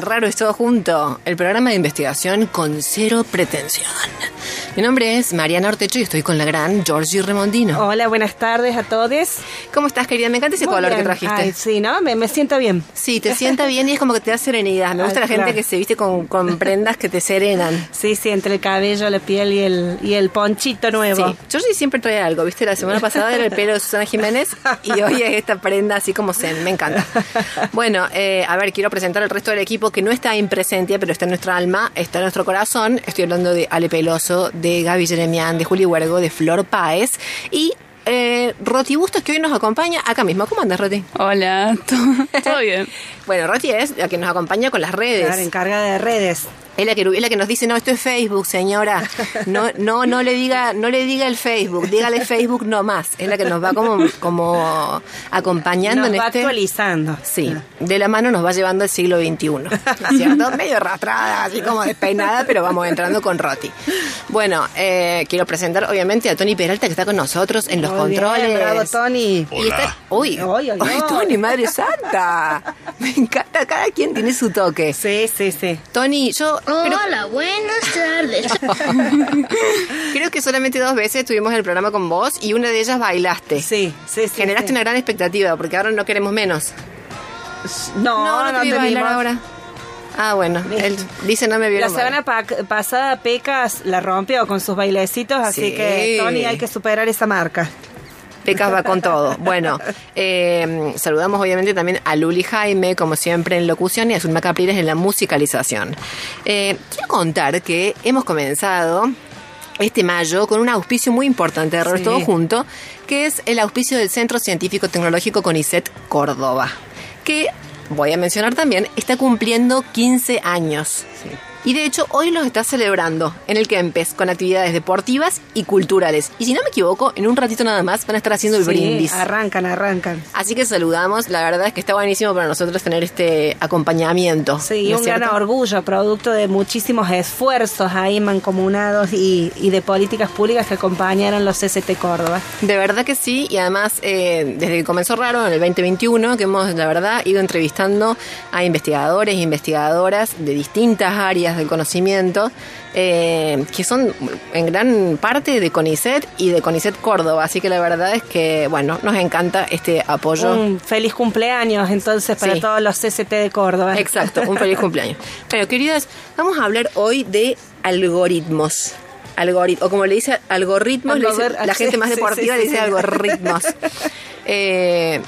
Raro es todo junto, el programa de investigación con cero pretensión. Mi nombre es Mariana Ortecho y estoy con la gran Georgie Remondino. Hola, buenas tardes a todos. ¿Cómo estás, querida? Me encanta ese Muy color que trajiste. Ay, sí, ¿no? Me, me siento bien. Sí, te sienta bien y es como que te da serenidad. Me gusta Ay, la gente claro. que se viste con, con prendas que te serenan. Sí, sí, entre el cabello, la piel y el, y el ponchito nuevo. Sí, Georgie siempre trae algo, ¿viste? La semana pasada era el pelo de Susana Jiménez y hoy es esta prenda así como zen, me encanta. Bueno, eh, a ver, quiero presentar al resto del equipo que no está en presencia, pero está en nuestra alma, está en nuestro corazón. Estoy hablando de Ale Peloso, de Gaby Jeremian, de Juli Huergo, de Flor Páez. Y eh, Roti Bustos que hoy nos acompaña acá mismo. ¿Cómo andas, Roti? Hola, ¿todo, bien? Bueno, Roti es la que nos acompaña con las redes. Claro, encargada de redes. Es la, que, es la que nos dice, no, esto es Facebook, señora. No, no, no le diga, no le diga el Facebook, dígale Facebook no más. Es la que nos va como, como acompañando Nos en va este. actualizando. Sí, de la mano nos va llevando al siglo XXI. ¿no es cierto? Medio arrastrada, así como despeinada, pero vamos entrando con Roti. Bueno, eh, quiero presentar obviamente a Tony Peralta que está con nosotros en los Muy bien, controles. bravo, Tony. Y está, uy, ay. Tony, madre santa. Me encanta, cada quien tiene su toque. Sí, sí, sí. Tony, yo creo, Hola, buenas tardes. creo que solamente dos veces estuvimos en el programa con vos y una de ellas bailaste. Sí, sí, sí. Generaste sí. una gran expectativa porque ahora no queremos menos. No, no, te vi bailar tenemos. ahora. Ah, bueno, él dice no me La vieron semana pa- pasada Pecas la rompió con sus bailecitos, así Sí. que Tony hay que superar esa marca. Pecas va con todo. Bueno, eh, saludamos obviamente también a Luli Jaime, como siempre en locución, y a Zulma Capriles en la musicalización. Eh, quiero contar que hemos comenzado este mayo con un auspicio muy importante de Sí. Todo Junto, que es el auspicio del Centro Científico Tecnológico CONICET Córdoba, que, voy a mencionar también, está cumpliendo 15 años. Y de hecho hoy los está celebrando en el Kempes con actividades deportivas y culturales. Y si no me equivoco, en un ratito nada más van a estar haciendo el Sí, brindis. arrancan, arrancan. Así que saludamos, la verdad es que está buenísimo para nosotros tener este acompañamiento. Sí, ¿no un gran orgullo, producto de muchísimos esfuerzos ahí mancomunados y, y de políticas públicas que acompañaron los CCT Córdoba. De verdad que sí, y además eh, desde que comenzó Raro en el 2021, que hemos, la verdad, ido entrevistando a investigadores e investigadoras de distintas áreas del conocimiento, eh, que son en gran parte de CONICET y de CONICET Córdoba, así que la verdad es que, bueno, nos encanta este apoyo. Un feliz cumpleaños entonces para Sí. todos los CCT de Córdoba. Exacto, un feliz cumpleaños. Bueno, queridas, vamos a hablar hoy de algoritmos. Algorit o como le dice algoritmos, le dice- Algor- la gente más sí, sí, deportiva sí, le dice algoritmos. Eh,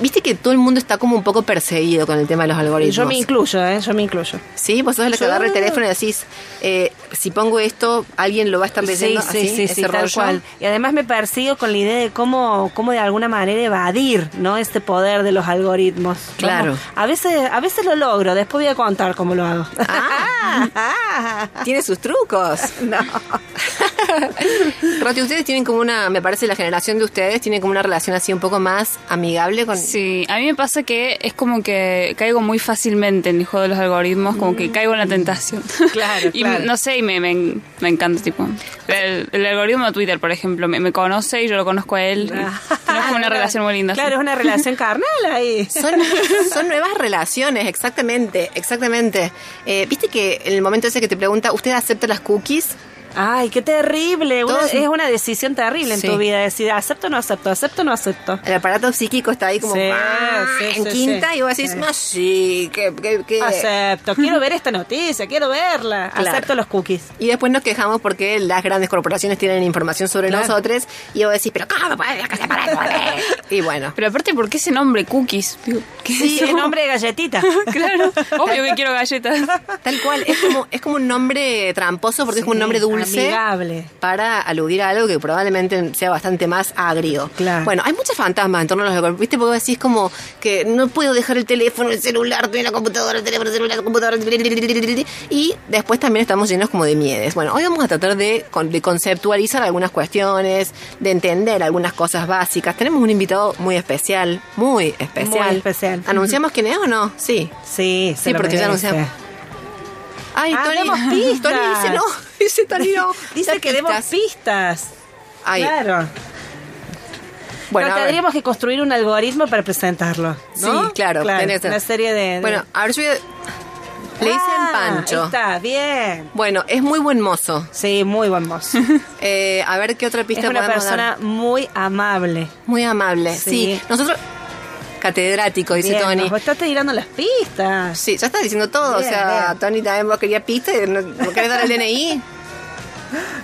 Viste que todo el mundo está como un poco perseguido con el tema de los algoritmos. Yo me incluyo, ¿eh? Yo me incluyo. Sí, vos sos la que agarra el teléfono y decís, eh, si pongo esto, alguien lo va a estar leyendo sí, así, sí, sí, ese sí, tal cual. Y además me persigo con la idea de cómo, cómo de alguna manera evadir, ¿no? Este poder de los algoritmos. Claro. Vamos, A veces, a veces lo logro, después voy a contar cómo lo hago. Ah, tiene sus trucos. No. Roti, ustedes tienen como una, me parece la generación de ustedes tiene como una relación así un poco más amigable con... Sí, a mí me pasa que es como que caigo muy fácilmente en el juego de los algoritmos, como que caigo en la tentación. Claro, y claro. no sé, y me, me, me encanta, tipo. El, el algoritmo de Twitter, por ejemplo, me, me conoce y yo lo conozco a él. No es como una relación muy linda. Claro, es una relación carnal ahí. Son, son nuevas relaciones, exactamente, exactamente. Eh, Viste que en el momento ese que te pregunta, ¿usted acepta las cookies? Ay, qué terrible. Una- Todos- es una decisión terrible en tu vida. Decir, acepto o no acepto, acepto o no acepto. El aparato psíquico está ahí como Sí, ¡ah! sí, en sí, quinta sí. y vos decís, Sí. más sí, que, que, que-". Acepto. Quiero ver esta noticia, quiero verla. Claro. Acepto los cookies. Y después nos quejamos porque las grandes corporaciones tienen información sobre Claro. nosotros y vos decís, pero ¿cómo puede que se para Y bueno, Pero aparte, ¿por qué ese nombre, cookies? Digo, ¿qué es Sí, eso? el nombre de galletita. Claro, obvio que quiero galletas. tal cual, es como, es como un nombre tramposo porque es como un nombre dulce. Amigable. para aludir a algo que probablemente sea bastante más agrio. Claro. Bueno, hay muchos fantasmas en torno a los. ¿Viste? Porque vos decís como que no puedo dejar el teléfono, el celular, la computadora, el teléfono, el celular, la computadora. Y después también estamos llenos como de miedes. Bueno, hoy vamos a tratar de, con- de conceptualizar algunas cuestiones, de entender algunas cosas básicas. Tenemos un invitado muy especial, muy especial. Muy especial. ¿Anunciamos quién es o no? Sí. Sí, Sí, porque ya anunciamos. Ay, pistas. Tony dice no. Dice Tony no. Dice que demos pistas. pistas. Ay, Claro. bueno, Pero tendríamos que construir un algoritmo para presentarlo. ¿no? Sí, claro. que ser. Una serie de. de- Bueno, a ver, yo voy a- Le dicen Ah, Pancho. ahí Está, bien. Bueno, es muy buen mozo. Sí, muy buen mozo. Eh, a ver qué otra pista es una persona dar. muy amable. Muy amable. Sí. Sí. Nosotros, catedrático, dice Bien, Tony. Nos estás tirando las pistas. Sí, ya está diciendo todo. Bien, o sea, bien. Tony también vos querías pista. y no- ¿No querés dar el DNI?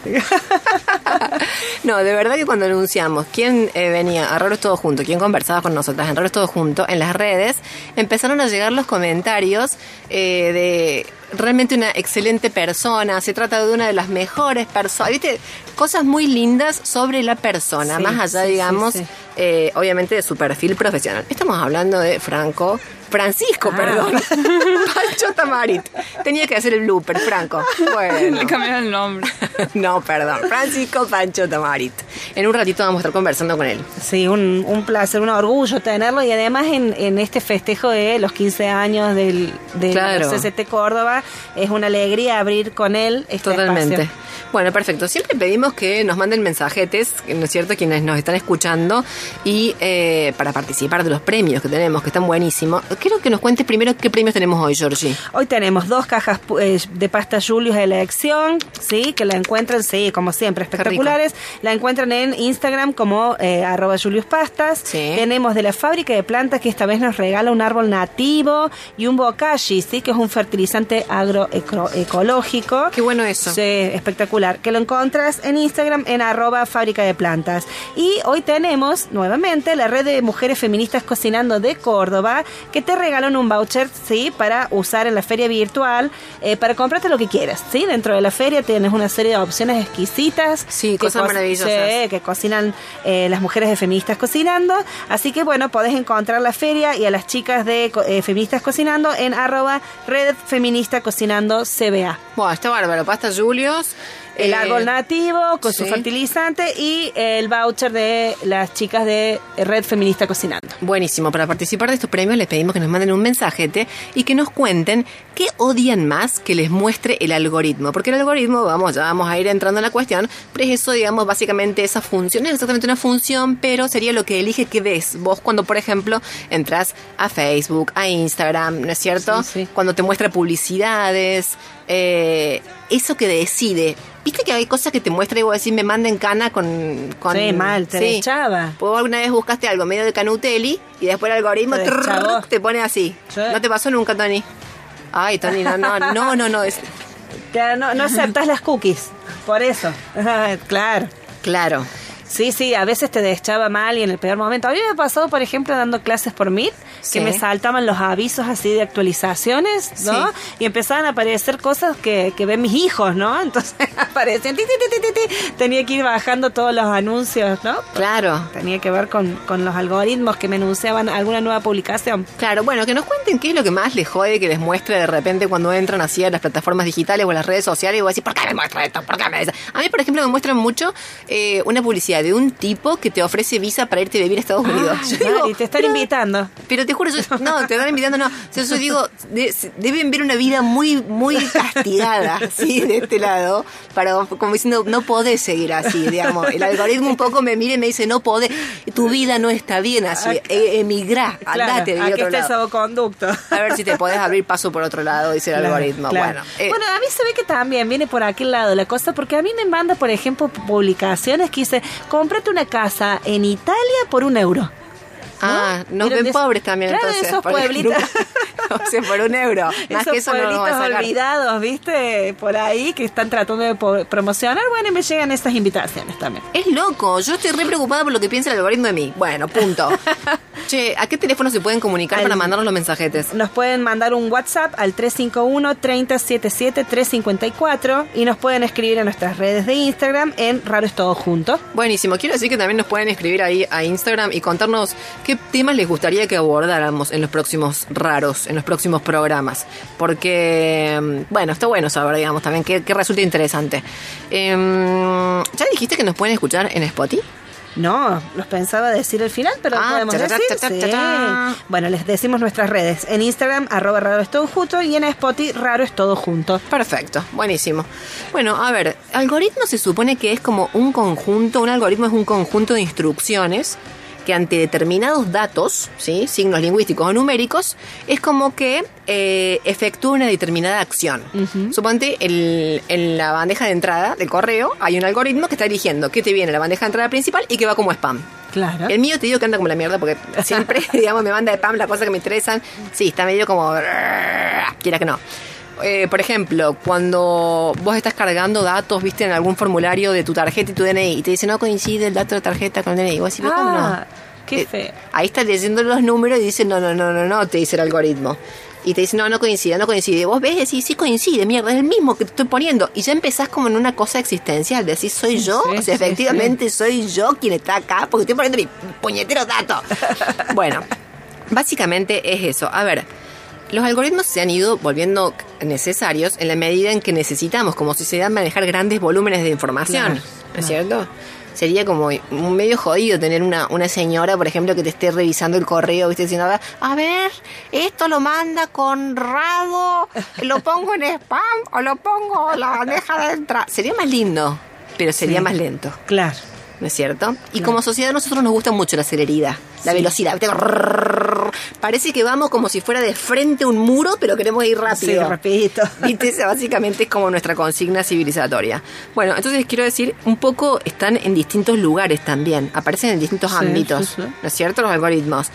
no, de verdad que cuando anunciamos quién eh, venía a Raros Todo Junto, quién conversaba con nosotras en Raros Todo Junto, en las redes, empezaron a llegar los comentarios eh, de realmente una excelente persona, se trata de una de las mejores personas, ¿viste? Cosas muy lindas sobre la persona, Sí, más allá, sí, digamos, sí. eh, obviamente de su perfil profesional. Estamos hablando de Franco, Francisco, Ah. perdón, Pancho Tamarit. Tenía que hacer el blooper, Franco. Bueno. Le cambiaron el nombre. No, perdón. Francisco Pancho Tamarit. En un ratito vamos a estar conversando con él. Sí, un, un placer, un orgullo tenerlo y además en, en este festejo de los 15 años del, del Claro. CCT Córdoba es una alegría abrir con él este Totalmente. espacio. Bueno, perfecto. Siempre pedimos que nos manden mensajetes, ¿no es cierto? Quienes nos están escuchando y eh, para participar de los premios que tenemos, que están buenísimos. Quiero que nos cuentes primero qué premios tenemos hoy, Georgie. Hoy tenemos dos cajas eh, de pasta Julius de elección, sí, que la encuentran, sí, como siempre, espectaculares. La encuentran en Instagram como eh, arroba Julius Pastas. Sí. Tenemos de la fábrica de plantas que esta vez nos regala un árbol nativo y un bokashi, sí, que es un fertilizante agroecológico. Qué bueno eso. Sí, espectacular. Que lo encontras en Instagram en arroba fábrica de plantas. Y hoy tenemos nuevamente la red de mujeres feministas cocinando de Córdoba que te regalan un voucher, sí, para usar en la feria virtual, eh, para comprarte lo que quieras, sí. Dentro de la feria tienes una serie de opciones exquisitas. Sí, cosas co- maravillosas. sí, que cocinan eh, las mujeres de feministas cocinando. Así que bueno, podés encontrar la feria y a las chicas de eh, feministas cocinando en arroba red feminista cocinando CBA. Bueno, está bárbaro. Pasta Julios. El eh, árbol nativo con su fertilizante y el voucher de las chicas de Red Feminista Cocinando. Buenísimo. Para participar de estos premios les pedimos que nos manden un mensajete y que nos cuenten qué odian más que les muestre el algoritmo. Porque el algoritmo, vamos, ya vamos a ir entrando en la cuestión, pero es eso, digamos, básicamente esa función. No es exactamente una función, pero sería lo que elige que ves vos cuando, por ejemplo, entras a Facebook, a Instagram, ¿no es cierto? Sí, sí. Cuando te muestra publicidades, eh, eso que decide. Viste que hay cosas que te muestra y vos decís, me manden cana con... con Sí, mal, te deschaba. Vos alguna vez buscaste algo medio de Canutelli y después el algoritmo Te trrr, te pone así. Sí. ¿No te pasó nunca, Tony? Ay, Tony, no, no, no, no, no. Es, Claro, no, no aceptas las cookies, por eso. claro. claro. Sí, sí, a veces te deschaba mal y en el peor momento. A mí me ha pasado, por ejemplo, dando clases por Meet, Sí. que me saltaban los avisos así de actualizaciones, ¿no? Sí. Y empezaban a aparecer cosas que, que ven mis hijos, ¿no? Entonces aparecían, ti, ti, ti, ti, ti, ti. tenía que ir bajando todos los anuncios, ¿no? Claro. Tenía que ver con, con los algoritmos que me anunciaban alguna nueva publicación. Claro, bueno, que nos cuenten qué es lo que más les jode que les muestre de repente cuando entran así a las plataformas digitales o a las redes sociales y vos decís, ¿por qué me muestra esto? ¿Por qué me? A mí, por ejemplo, me muestran mucho eh, una publicidad de un tipo que te ofrece visa para irte a vivir a Estados Unidos. Yo digo, Mari, te están pero- invitando. Pero te juro, yo, no, te están invitando, no. O sea, yo digo, de- deben ver una vida muy, muy castigada, ¿sí? De este lado, para, como diciendo, no podés seguir así, digamos. El algoritmo un poco me mira y me dice, no podés, tu vida no está bien así, e- emigrá, Claro, andate de otro lado. salvoconducto. A ver si te podés abrir paso por otro lado, dice el Claro, algoritmo. claro. Bueno, eh, Bueno, a mí se ve que también viene por aquel lado la cosa, porque a mí me manda, por ejemplo, publicaciones que dice, cómprate una casa en Italia por un euro. Ah, nos ven de- pobres también claro, entonces. esos pueblitos. nunca- o sea, por un euro. Más Esos que eso no pueblitos vamos a sacar. olvidados, ¿viste? Por ahí que están tratando de promocionar. Bueno, y me llegan estas invitaciones también. Es loco, yo estoy re preocupada por lo que piensa el algoritmo de mí. Bueno, punto. che, ¿a qué teléfono se pueden comunicar Al- para mandarnos los mensajetes? Nos pueden mandar un WhatsApp al 351-3077-354 y nos pueden escribir en nuestras redes de Instagram en Raro es Todo Junto. Buenísimo, quiero decir que también nos pueden escribir ahí a Instagram y contarnos qué temas les gustaría que abordáramos en los próximos raros, en los próximos programas. Porque, mm, bueno, está bueno saber, digamos, también que, resulta interesante. Em, ¿Ya dijiste que nos pueden escuchar en Spotify? No, los pensaba decir al final, pero Ah, podemos cha, cha, decir. sí. Bueno, les decimos nuestras redes. En Instagram, arroba Raro es Todo Junto y en Spotify, Raro es Todo Junto. Perfecto, buenísimo. Bueno, a ver, algoritmo se supone que es como un conjunto, un algoritmo es un conjunto de instrucciones que ante determinados datos, ¿sí? signos lingüísticos o numéricos, es como que eh, efectúa una determinada acción. Suponte, el- en la bandeja de entrada del correo hay un algoritmo que está eligiendo qué te viene a la bandeja de entrada principal y qué va como spam. Claro. El mío te digo que anda como la mierda porque siempre, digamos, me manda spam las cosas que me interesan. Sí, está medio como... Quiera que no. Eh, por ejemplo, cuando vos estás cargando datos, viste, en algún formulario de tu tarjeta y tu DNI, y te dice no coincide el dato de tarjeta con el DNI, y vos decís, ¿cómo no? Ah, qué Eh, feo. Ahí estás leyendo los números y dice, no, no, no, no, no, te dice el algoritmo. Y te dice, no, no coincide, no coincide. Vos ves y decís, sí coincide, mierda, es el mismo que te estoy poniendo. Y ya empezás como en una cosa existencial. Decís, soy yo. Sí, o sea, sí, efectivamente soy yo quien está acá porque estoy poniendo mi puñetero dato. bueno, básicamente es eso. A ver, los algoritmos se han ido volviendo necesarios en la medida en que necesitamos, como sociedad, manejar grandes volúmenes de información. Claro, ¿No es cierto? Sería como un medio jodido tener una, una señora, por ejemplo, que te esté revisando el correo, viste, diciendo, a ver, a ver, esto lo manda Conrado, lo pongo en spam o lo pongo en la bandeja de entrada. Sería más lindo, pero sería Sí. más lento. Claro. ¿No es cierto? Y como sociedad a nosotros nos gusta mucho la celeridad, la velocidad. Parece que vamos como si fuera de frente a un muro, pero queremos ir Sí, rápido. rapidito. ¿Viste? Esa básicamente es como nuestra consigna civilizatoria. Bueno, entonces quiero decir, un poco están en distintos lugares también, aparecen en distintos Sí, ámbitos, sí, sí. ¿no es cierto? Los algoritmos.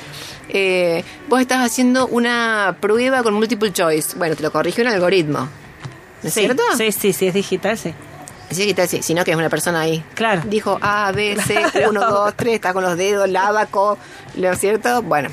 Eh, vos estás haciendo una prueba con multiple choice, bueno, te lo corrige un algoritmo, ¿no es sí, cierto? Sí, sí, sí, es digital, sí. Sí, sí, sino que es una persona ahí. Claro. Dijo A, B, C, Claro. 1, 2, 3, está con los dedos, el abaco, ¿no es cierto? Bueno.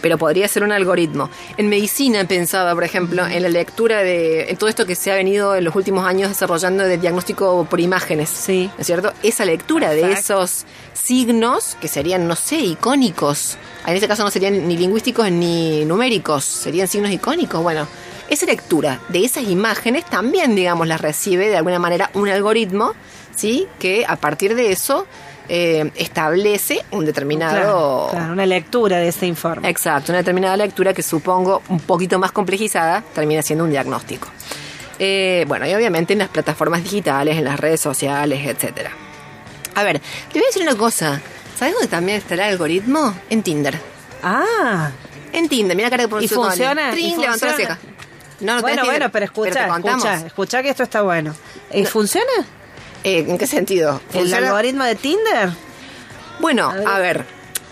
Pero podría ser un algoritmo. En medicina pensaba, por ejemplo, en la lectura de en todo esto que se ha venido en los últimos años desarrollando de diagnóstico por imágenes. Sí. ¿No es cierto? Esa lectura de esos signos que serían, no sé, icónicos. En este caso no serían ni lingüísticos ni numéricos, serían signos icónicos. Bueno, esa lectura de esas imágenes también, digamos, las recibe de alguna manera un algoritmo, ¿sí? Que a partir de eso eh, establece un determinado... Claro, claro, una lectura de ese informe. Exacto, una determinada lectura que supongo un poquito más complejizada termina siendo un diagnóstico. Eh, bueno, y obviamente en las plataformas digitales, en las redes sociales, etcétera. A ver, te voy a decir una cosa. ¿Sabes dónde también está el algoritmo? En Tinder. Ah, En Tinder, mira la cara que ¿Y funciona? ¿Y funciona? No, no bueno, bueno, pero escucha, escucha, escucha que esto está bueno. ¿Y ¿Funciona? Eh, ¿En qué sentido? ¿El ¿Funciona? algoritmo de Tinder? Bueno, A ver. a ver.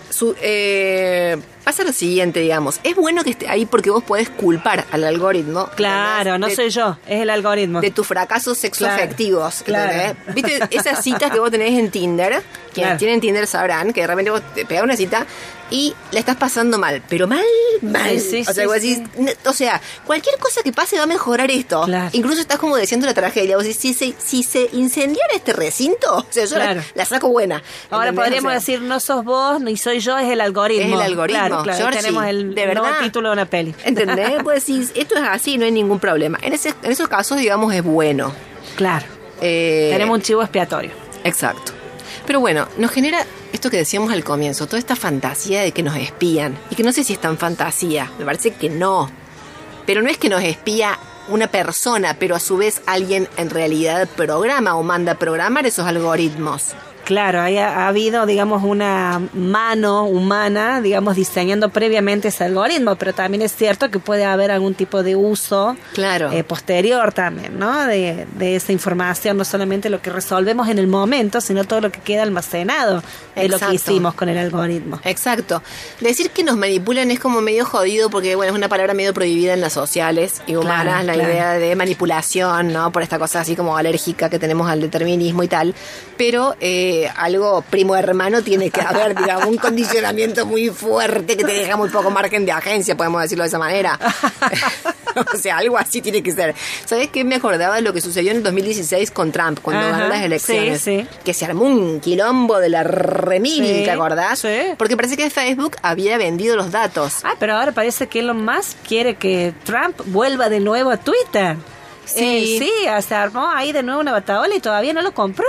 Su, eh, pasa lo siguiente, digamos. Es bueno que esté ahí porque vos podés culpar al algoritmo. Claro, ¿entendés? no de, soy yo, es el algoritmo. De tus fracasos sexoafectivos. Claro, ¿entendés? ¿Viste esas citas que vos tenés en Tinder? Quienes Claro. tienen Tinder sabrán que de repente vos te pegas una cita y la estás pasando mal. Pero mal, mal. Sí, sí, o sea, sí, vos decís, "N- o sea, cualquier cosa que pase va a mejorar esto. Claro. Incluso estás como deseando la tragedia. Vos decís, si se, si se incendiara este recinto, o sea, yo la- Claro. la, saco buena. Ahora ¿entendés? podríamos O sea, decir, no sos vos, ni soy yo, es el algoritmo. Es el algoritmo, Claro, tenemos el de nuevo título de una peli. ¿Entendés? Pues decís, esto es así, no hay ningún problema. En, ese, en esos casos, digamos, es bueno. Claro, Eh, tenemos un chivo expiatorio. Exacto. Pero bueno, nos genera esto que decíamos al comienzo, toda esta fantasía de que nos espían. Y que no sé si es tan fantasía, me parece que no. Pero no es que nos espía una persona, pero a su vez alguien en realidad programa o manda a programar esos algoritmos. Claro, ahí ha, ha habido, digamos, una mano humana, digamos, diseñando previamente ese algoritmo, pero también es cierto que puede haber algún tipo de uso Claro. eh, posterior también, ¿no? De, de esa información, no solamente lo que resolvemos en el momento, sino todo lo que queda almacenado de lo que hicimos con el algoritmo. Exacto. Decir que nos manipulan es como medio jodido porque, bueno, es una palabra medio prohibida en las sociales y humanas, Claro, la claro. idea de manipulación, ¿no? Por esta cosa así como alérgica que tenemos al determinismo y tal. Pero eh, algo primo hermano tiene que haber, digamos, un condicionamiento muy fuerte que te deja muy poco margen de agencia, podemos decirlo de esa manera. o sea, algo así tiene que ser. ¿Sabes qué? Me acordaba de lo que sucedió en el 2016 con Trump, cuando Ajá, ganó las elecciones. sí, sí. Que se armó un quilombo de la remil, Sí, ¿te acordás? sí. Porque parece que Facebook había vendido los datos. Ah, pero ahora parece que Elon Musk quiere que Trump vuelva de nuevo a Twitter. Sí. Eh, sí, se armó ahí de nuevo una bataola y todavía no lo compró.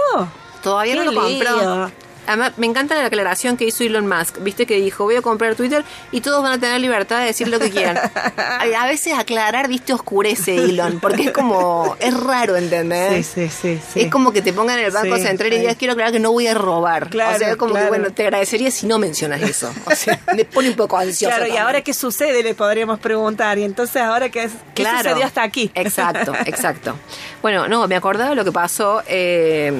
Todavía no Qué lo compró. Además, me encanta la aclaración que hizo Elon Musk. Viste que dijo, voy a comprar Twitter y todos van a tener libertad de decir lo que quieran. a veces aclarar, viste, oscurece Elon, porque es como, es raro, ¿entendés? Sí, sí, sí, sí. Es como que te pongan en el banco Sí, central y sí. digas, quiero aclarar que no voy a robar. Claro, o sea, como claro. que, bueno, te agradecería si no mencionas eso. O sea, me pone un poco ansioso. Claro, y ahora qué sucede le podríamos preguntar. Y entonces ahora qué, qué Claro. sucedió hasta aquí. Exacto, exacto. Bueno, no, me acordaba de lo que pasó eh,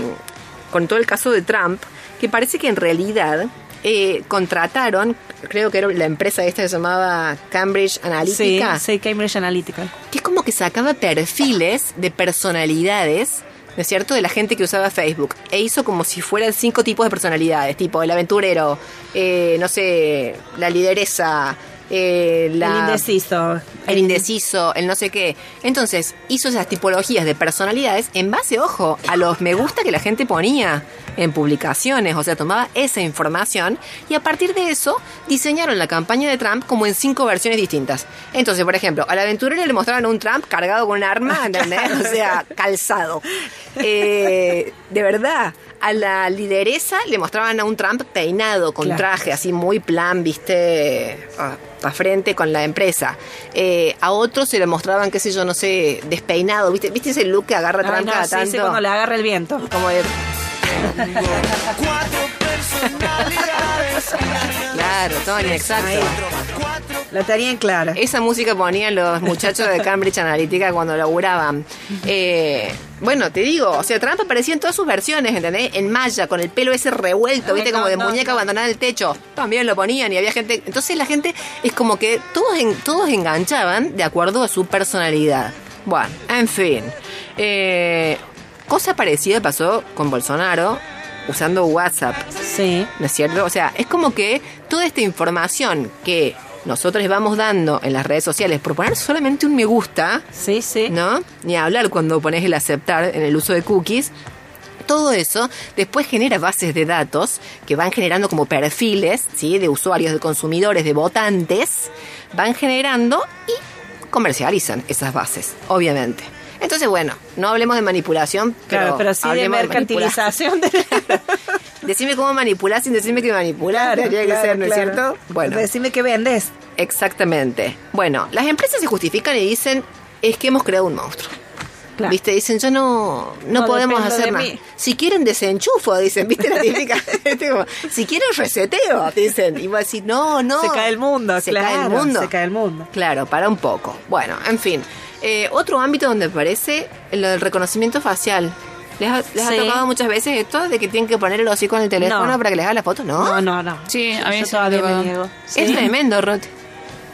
con todo el caso de Trump, que parece que en realidad eh, contrataron, creo que era la empresa esta que se llamaba Cambridge Sí, Analytica, sí, Cambridge Analytica. que es como que sacaba perfiles de personalidades. ¿No es cierto? De la gente que usaba Facebook. E hizo como si fueran cinco tipos de personalidades. Tipo el aventurero, eh, no sé, la lideresa, eh, la, El indeciso. el indeciso, el no sé qué. Entonces, hizo esas tipologías de personalidades en base, ojo, a los me gusta que la gente ponía en publicaciones. O sea, tomaba esa información y a partir de eso diseñaron la campaña de Trump como en cinco versiones distintas. Entonces, por ejemplo, al aventurero le mostraron un Trump cargado con un arma, ¿entendés? O sea, calzado. Eh, de verdad. A la lideresa le mostraban a un Trump peinado, con Claro. traje, así muy plan, viste, para frente con la empresa. Eh, a otros se le mostraban, qué sé yo, no sé, despeinado, viste, viste ese look que agarra Ah, Trump no, cada sí, tanto. sí, cuando le agarra el viento. Como de, Cuatro personalidades. claro, Tony, exacto. La tenían clara. Esa música ponían los muchachos de Cambridge Analytica cuando laburaban. Eh, bueno, te digo, o sea, Trump aparecía en todas sus versiones, ¿entendés? En malla, con el pelo ese revuelto, ¿viste? Como de muñeca abandonada en el techo. También lo ponían y había gente... Entonces la gente es como que todos, en- todos enganchaban de acuerdo a su personalidad. Bueno, en fin. Eh, cosa parecida pasó con Bolsonaro usando WhatsApp. Sí. ¿No es cierto? O sea, es como que toda esta información que nosotros les vamos dando en las redes sociales por poner solamente un me gusta, Sí, sí. ¿no? Ni hablar cuando pones el aceptar en el uso de cookies. Todo eso después genera bases de datos que van generando como perfiles, ¿sí? De usuarios, de consumidores, de votantes, van generando y comercializan esas bases, obviamente. Entonces, bueno, no hablemos de manipulación, pero, Claro, pero sí de mercantilización. De... Decime cómo manipular sin decirme que manipular. Tendría que claro, ser, ¿no es claro. cierto? Bueno, Decime qué vendes. exactamente. Bueno, las empresas se justifican y dicen, es que hemos creado un monstruo. Claro. ¿Viste? Dicen, yo no, no, No podemos hacer nada. mí. Si quieren desenchufo, dicen, ¿viste la típica? Si quieren reseteo, dicen. Y vos decís, no, no. Se cae el mundo, Se claro, cae el mundo. se cae el mundo. Claro, para un poco. Bueno, en fin. Eh, otro ámbito donde aparece lo del reconocimiento facial. ¿Les ha, les ha tocado muchas veces esto de que tienen que poner el hocico en el teléfono No. para que les haga la foto? No. No, no, no. Sí, a mí todavía me. Es tremendo, Roti.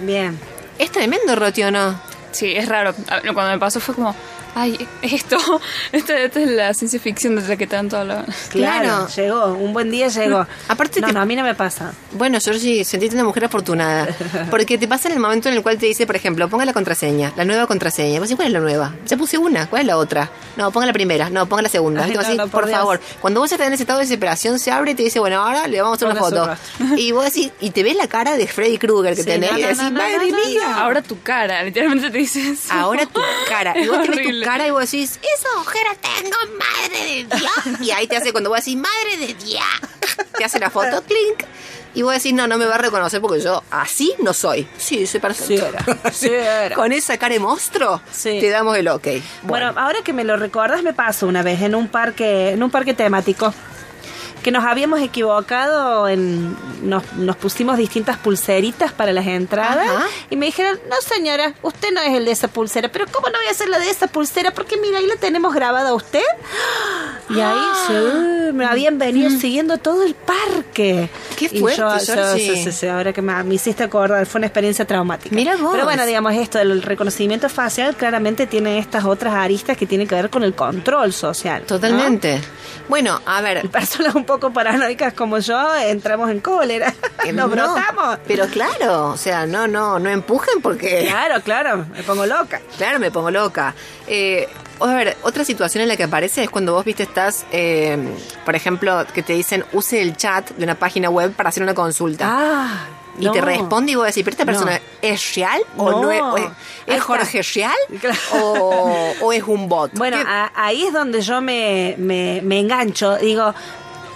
Bien. Es tremendo, Roti, ¿o no? Sí, es raro. Cuando me pasó fue como, ay, esto, esto, esto es la ciencia ficción de la que tanto hablaban. Claro, Claro. llegó. Un buen día llegó. Aparte no, te- no, a mí no me pasa. Bueno, Georgie, sentiste una mujer afortunada. Porque te pasa en el momento en el cual te dice, por ejemplo, ponga la contraseña, la nueva contraseña. Vos decís, ¿cuál es la nueva? Ya puse una, ¿cuál es la otra? No, ponga la primera, no, ponga la segunda. Ay, no, por por favor. Cuando vos estás en ese estado de desesperación, se abre y te dice, bueno, ahora le vamos a hacer una foto. Y vos decís, y te ves la cara de Freddy Krueger que Sí, tenés. no, y decís, no, no, madre no, no, mía. Ahora tu cara, literalmente te dices. Ahora tu cara. Y vos tu. Cara y vos decís, esa ojera tengo, madre de Dios. Y ahí te hace cuando vos decís, madre de Dios. Te hace la foto, clink. Y vos decís, no, no me va a reconocer porque yo así no soy. Sí, se parece. Sí. Con esa cara de monstruo, Sí. te damos el ok. Bueno, ahora que me lo recuerdas, me pasó una vez en un parque, en un parque temático. Que nos habíamos equivocado en. Nos, nos pusimos distintas pulseritas para las entradas. Ajá. Y me dijeron, no señora, usted no es el de esa pulsera. Pero ¿cómo no voy a ser la de esa pulsera? Porque mira, ahí la tenemos grabada a usted. Y ahí sí, me habían venido siguiendo todo el parque. Ah. Qué fuerte, yo- Georgie. sí, sí, sí, ahora que me, me hiciste acordar, fue una experiencia traumática. Mira vos. Pero bueno, digamos, esto del reconocimiento facial claramente tiene estas otras aristas que tienen que ver con el control social. ¿no? Totalmente. Bueno, a ver. Personas un poco paranoicas como yo entramos en cólera. eh, Nos no, brotamos. Pero claro, o sea, no, no, no empujen porque. Claro, claro, me pongo loca. Claro, me pongo loca. Eh, a ver, otra situación en la que aparece es cuando vos, viste, estás, eh, por ejemplo, que te dicen use el chat de una página web para hacer una consulta. Ah, y no. te responde y vos decís, pero esta No. persona es real o No. no, es, o es- Ahí ¿es está. Jorge real Claro. o, o es un bot. Bueno, ¿Qué- a- ahí es donde yo me, me, me engancho. Digo,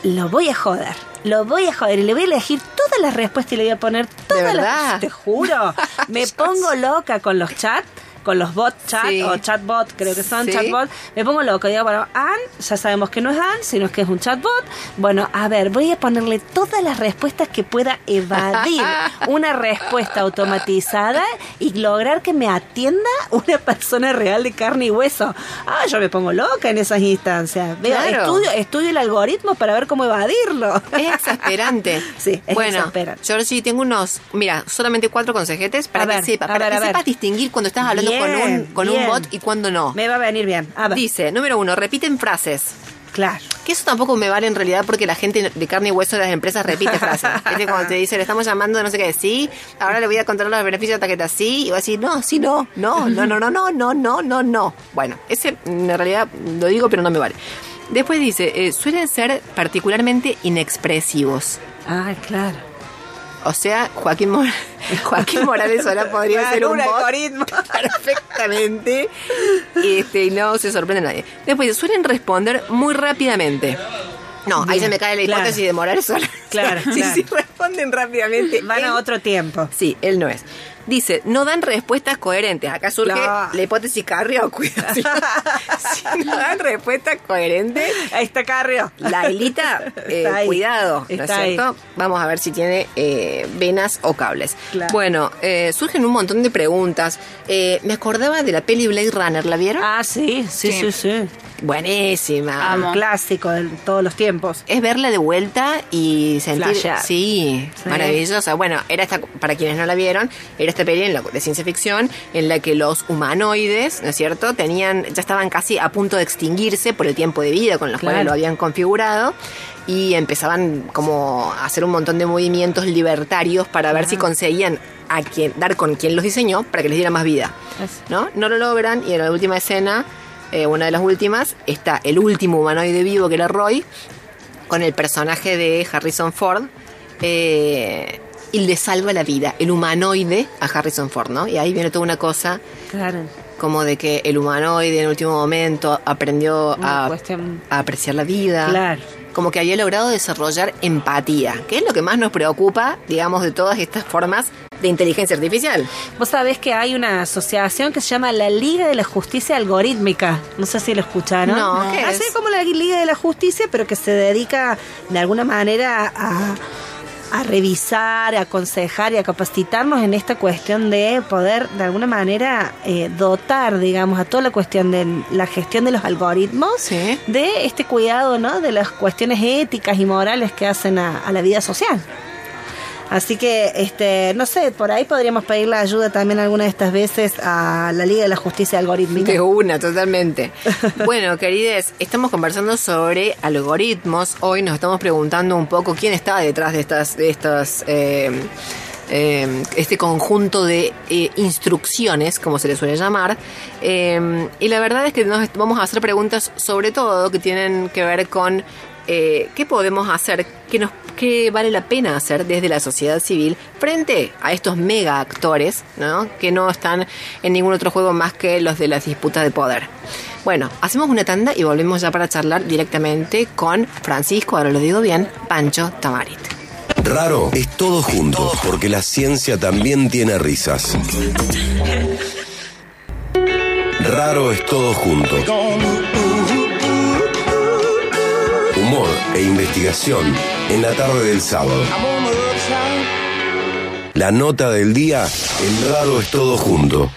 lo voy a joder. Lo voy a joder y le voy a elegir todas las respuestas y le voy a poner todas las... Te juro. Me pongo loca con los chats. Con los bot chat Sí. o chatbot, creo que son Sí. chatbot, me pongo loca. Digo, bueno, Ann, ya sabemos que no es Ann, sino que es un chatbot. Bueno, a ver, voy a ponerle todas las respuestas que pueda evadir una respuesta automatizada y lograr que me atienda una persona real de carne y hueso. Ah, yo me pongo loca en esas instancias. Veo, Claro. estudio, estudio el algoritmo para ver cómo evadirlo. Es exasperante. Sí, es bueno, exasperante. yo sí tengo unos, mira, solamente cuatro consejetes para A que ver, sepa, para ver, que sepas distinguir cuando estás hablando con un Bien, con un bien. bot y cuando no. Me va a venir bien. A ver, Dice, número uno, repiten frases. claro. Que eso tampoco me vale en realidad porque la gente de carne y hueso de las empresas repite frases. ¿Viste? Cuando te dice, le estamos llamando de no sé qué, sí, ahora le voy a contar los beneficios de la tarjeta, sí, y va a decir, no, sí, no, no, no, no, no, no, no, no, no, no. Bueno, ese en realidad lo digo, pero no me vale. Después dice, eh, suelen ser particularmente inexpresivos. Ah, claro. O sea, Joaquín, Mor- Joaquín Morales ahora podría Claro, ser un, un bot algoritmo. perfectamente este, y no se sorprende nadie. Después suelen responder muy rápidamente. No, ahí se me cae la claro. hipótesis de Morales sola. Claro, sí, claro. sí, responden rápidamente. Van Él- a otro tiempo. Sí, él no es. Dice, no dan respuestas coherentes. Acá surge la hipótesis Carrio, cuidado. si, si no dan respuestas coherentes, Ahí está Carrio. la hilita, eh, Está cuidado, ¿no es Está ahí. cierto? Vamos a ver si tiene eh, venas o cables. Claro. Bueno, eh, surgen un montón de preguntas. Eh, me acordaba de la peli Blade Runner, ¿la vieron? Ah, sí, sí, sí, Sí. sí. Buenísima. Amo. Un clásico de todos los tiempos. Es verla de vuelta y sentir... Flashear. Sí, Sí. maravillosa. Bueno, era esta, para quienes no la vieron, era esta peli en la- de ciencia ficción en la que los humanoides, ¿no es cierto?, tenían, ya estaban casi a punto de extinguirse por el tiempo de vida con los Claro. cuales lo habían configurado y empezaban como a hacer un montón de movimientos libertarios para ver si conseguían a quien, dar con quien los diseñó para que les diera más vida. ¿No? No lo logran y en la última escena, eh, una de las últimas, está el último humanoide vivo que era Roy, con el personaje de Harrison Ford. eh, y le salva la vida, el humanoide a Harrison Ford, ¿no? Y ahí viene toda una cosa Claro. como de que el humanoide en el último momento aprendió a, a apreciar la vida. Claro. Como que había logrado desarrollar empatía, que es lo que más nos preocupa, digamos, de todas estas formas de inteligencia artificial. Vos sabés que hay una asociación que se llama la Liga de la Justicia Algorítmica. No sé si lo escucharon. No, ¿qué Así es? como la Liga de la Justicia, pero que se dedica de alguna manera a, a revisar, a aconsejar y a capacitarnos en esta cuestión de poder de alguna manera eh, dotar, digamos, a toda la cuestión de la gestión de los algoritmos Sí. de este cuidado, ¿no? De las cuestiones éticas y morales que hacen a, a la vida social. Así que, este, no sé, por ahí podríamos pedir la ayuda también alguna de estas veces a la Liga de la Justicia Algorítmica. De una, totalmente. bueno, querides, estamos conversando sobre algoritmos. Hoy nos estamos preguntando un poco quién está detrás de estas, de estas, eh, eh, este conjunto de eh, instrucciones, como se le suele llamar. Eh, y la verdad es que nos vamos a hacer preguntas sobre todo que tienen que ver con eh, ¿qué podemos hacer? ¿Qué, nos, ¿Qué vale la pena hacer desde la sociedad civil frente a estos mega actores, ¿no? que no están en ningún otro juego más que los de las disputas de poder? Bueno, hacemos una tanda y volvemos ya para charlar directamente con Francisco, ahora lo digo bien, Pancho Tamarit. Raro es todo junto, porque la ciencia también tiene risas. Raro es todo junto. E investigación en la tarde del sábado. La nota del día, el raro es todo junto.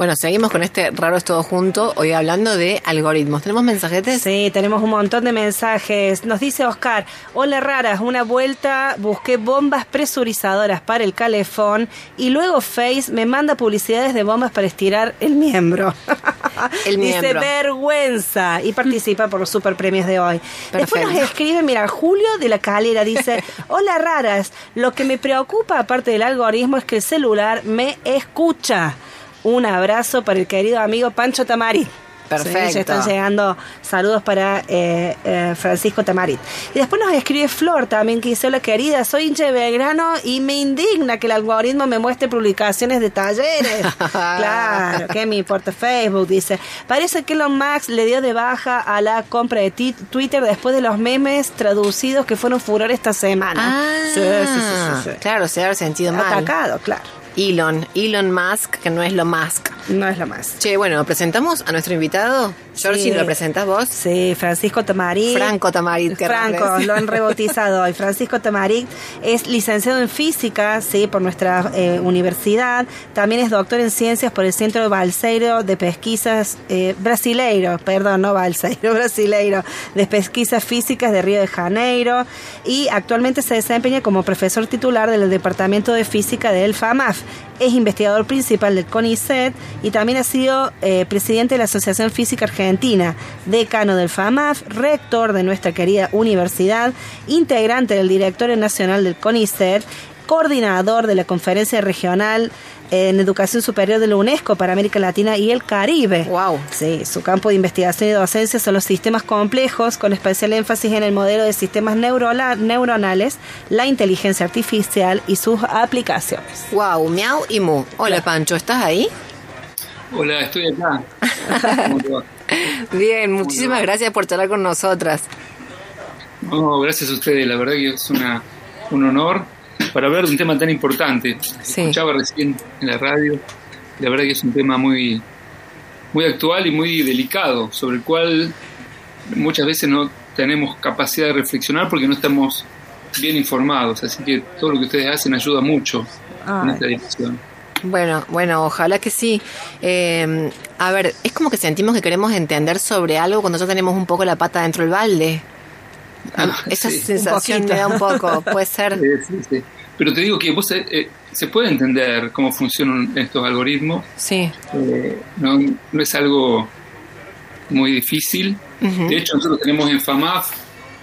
Bueno, seguimos con este raro es todo junto, hoy hablando de algoritmos. ¿Tenemos mensajetes? Sí, tenemos un montón de mensajes. Nos dice Oscar, hola raras, una vuelta busqué bombas presurizadoras para el calefón y luego Face me manda publicidades de bombas para estirar el miembro. El dice miembro. vergüenza y participa por los super premios de hoy. Después nos escribe, mira, Julio de la Calera dice, hola raras, lo que me preocupa aparte del algoritmo es que el celular me escucha. Un abrazo para el querido amigo Pancho Tamari. Perfecto. Sí, ya están llegando saludos para eh, eh, Francisco Tamarit. Y después nos escribe Flor también, que dice, hola querida, soy hincha de Belgrano y me indigna que el algoritmo me muestre publicaciones de talleres. claro, que me importa Facebook, dice. Parece que Elon Musk le dio de baja a la compra de Twitter después de los memes traducidos que fueron furor esta semana. Ah, Sí, sí, sí, sí, sí. claro, se ha sentido mal. Atacado, claro. Elon, Elon Musk, que no es lo Musk. No es lo más. Che, bueno, presentamos a nuestro invitado. Georgie, Sí. ¿lo presentas vos? Sí, Francisco Tamarit. Franco Tamarit, que Franco, lo han rebautizado hoy. Francisco Tamarit es licenciado en física, sí, por nuestra eh, universidad. También es doctor en ciencias por el Centro Balseiro de Pesquisas eh, Brasileiro, perdón, no Balseiro, Brasileiro, de Pesquisas Físicas de Río de Janeiro. Y actualmente se desempeña como profesor titular del Departamento de Física del FAMAF. Es investigador principal del CONICET y también ha sido eh, presidente de la Asociación Física Argentina, decano del FAMAF, rector de nuestra querida universidad, integrante del directorio nacional del CONICET, coordinador de la conferencia regional en educación superior de la UNESCO para América Latina y el Caribe. Wow. Sí, su campo de investigación y docencia son los sistemas complejos, con especial énfasis en el modelo de sistemas neuronales, la inteligencia artificial y sus aplicaciones. Wow, miau y mu. Hola, Pancho, ¿estás ahí? Hola, estoy acá. ¿Cómo te va? Bien, muchísimas gracias por charlar con nosotras. No, gracias a ustedes, la verdad que es una, un honor para hablar de un tema tan importante. Sí. Escuchaba recién en la radio, la verdad que es un tema muy, muy actual y muy delicado, sobre el cual muchas veces no tenemos capacidad de reflexionar porque no estamos bien informados, así que todo lo que ustedes hacen ayuda mucho en Ay. esta dirección. Bueno, bueno, ojalá que sí. Eh, a ver, es como que sentimos que queremos entender sobre algo cuando ya tenemos un poco la pata dentro del balde. Ah, Esa sí. sensación me da un poco, puede ser. Sí, sí, sí. Pero te digo que vos, eh, eh, se puede entender cómo funcionan estos algoritmos, Sí. Eh, no, no es algo muy difícil. De hecho, nosotros tenemos en FAMAF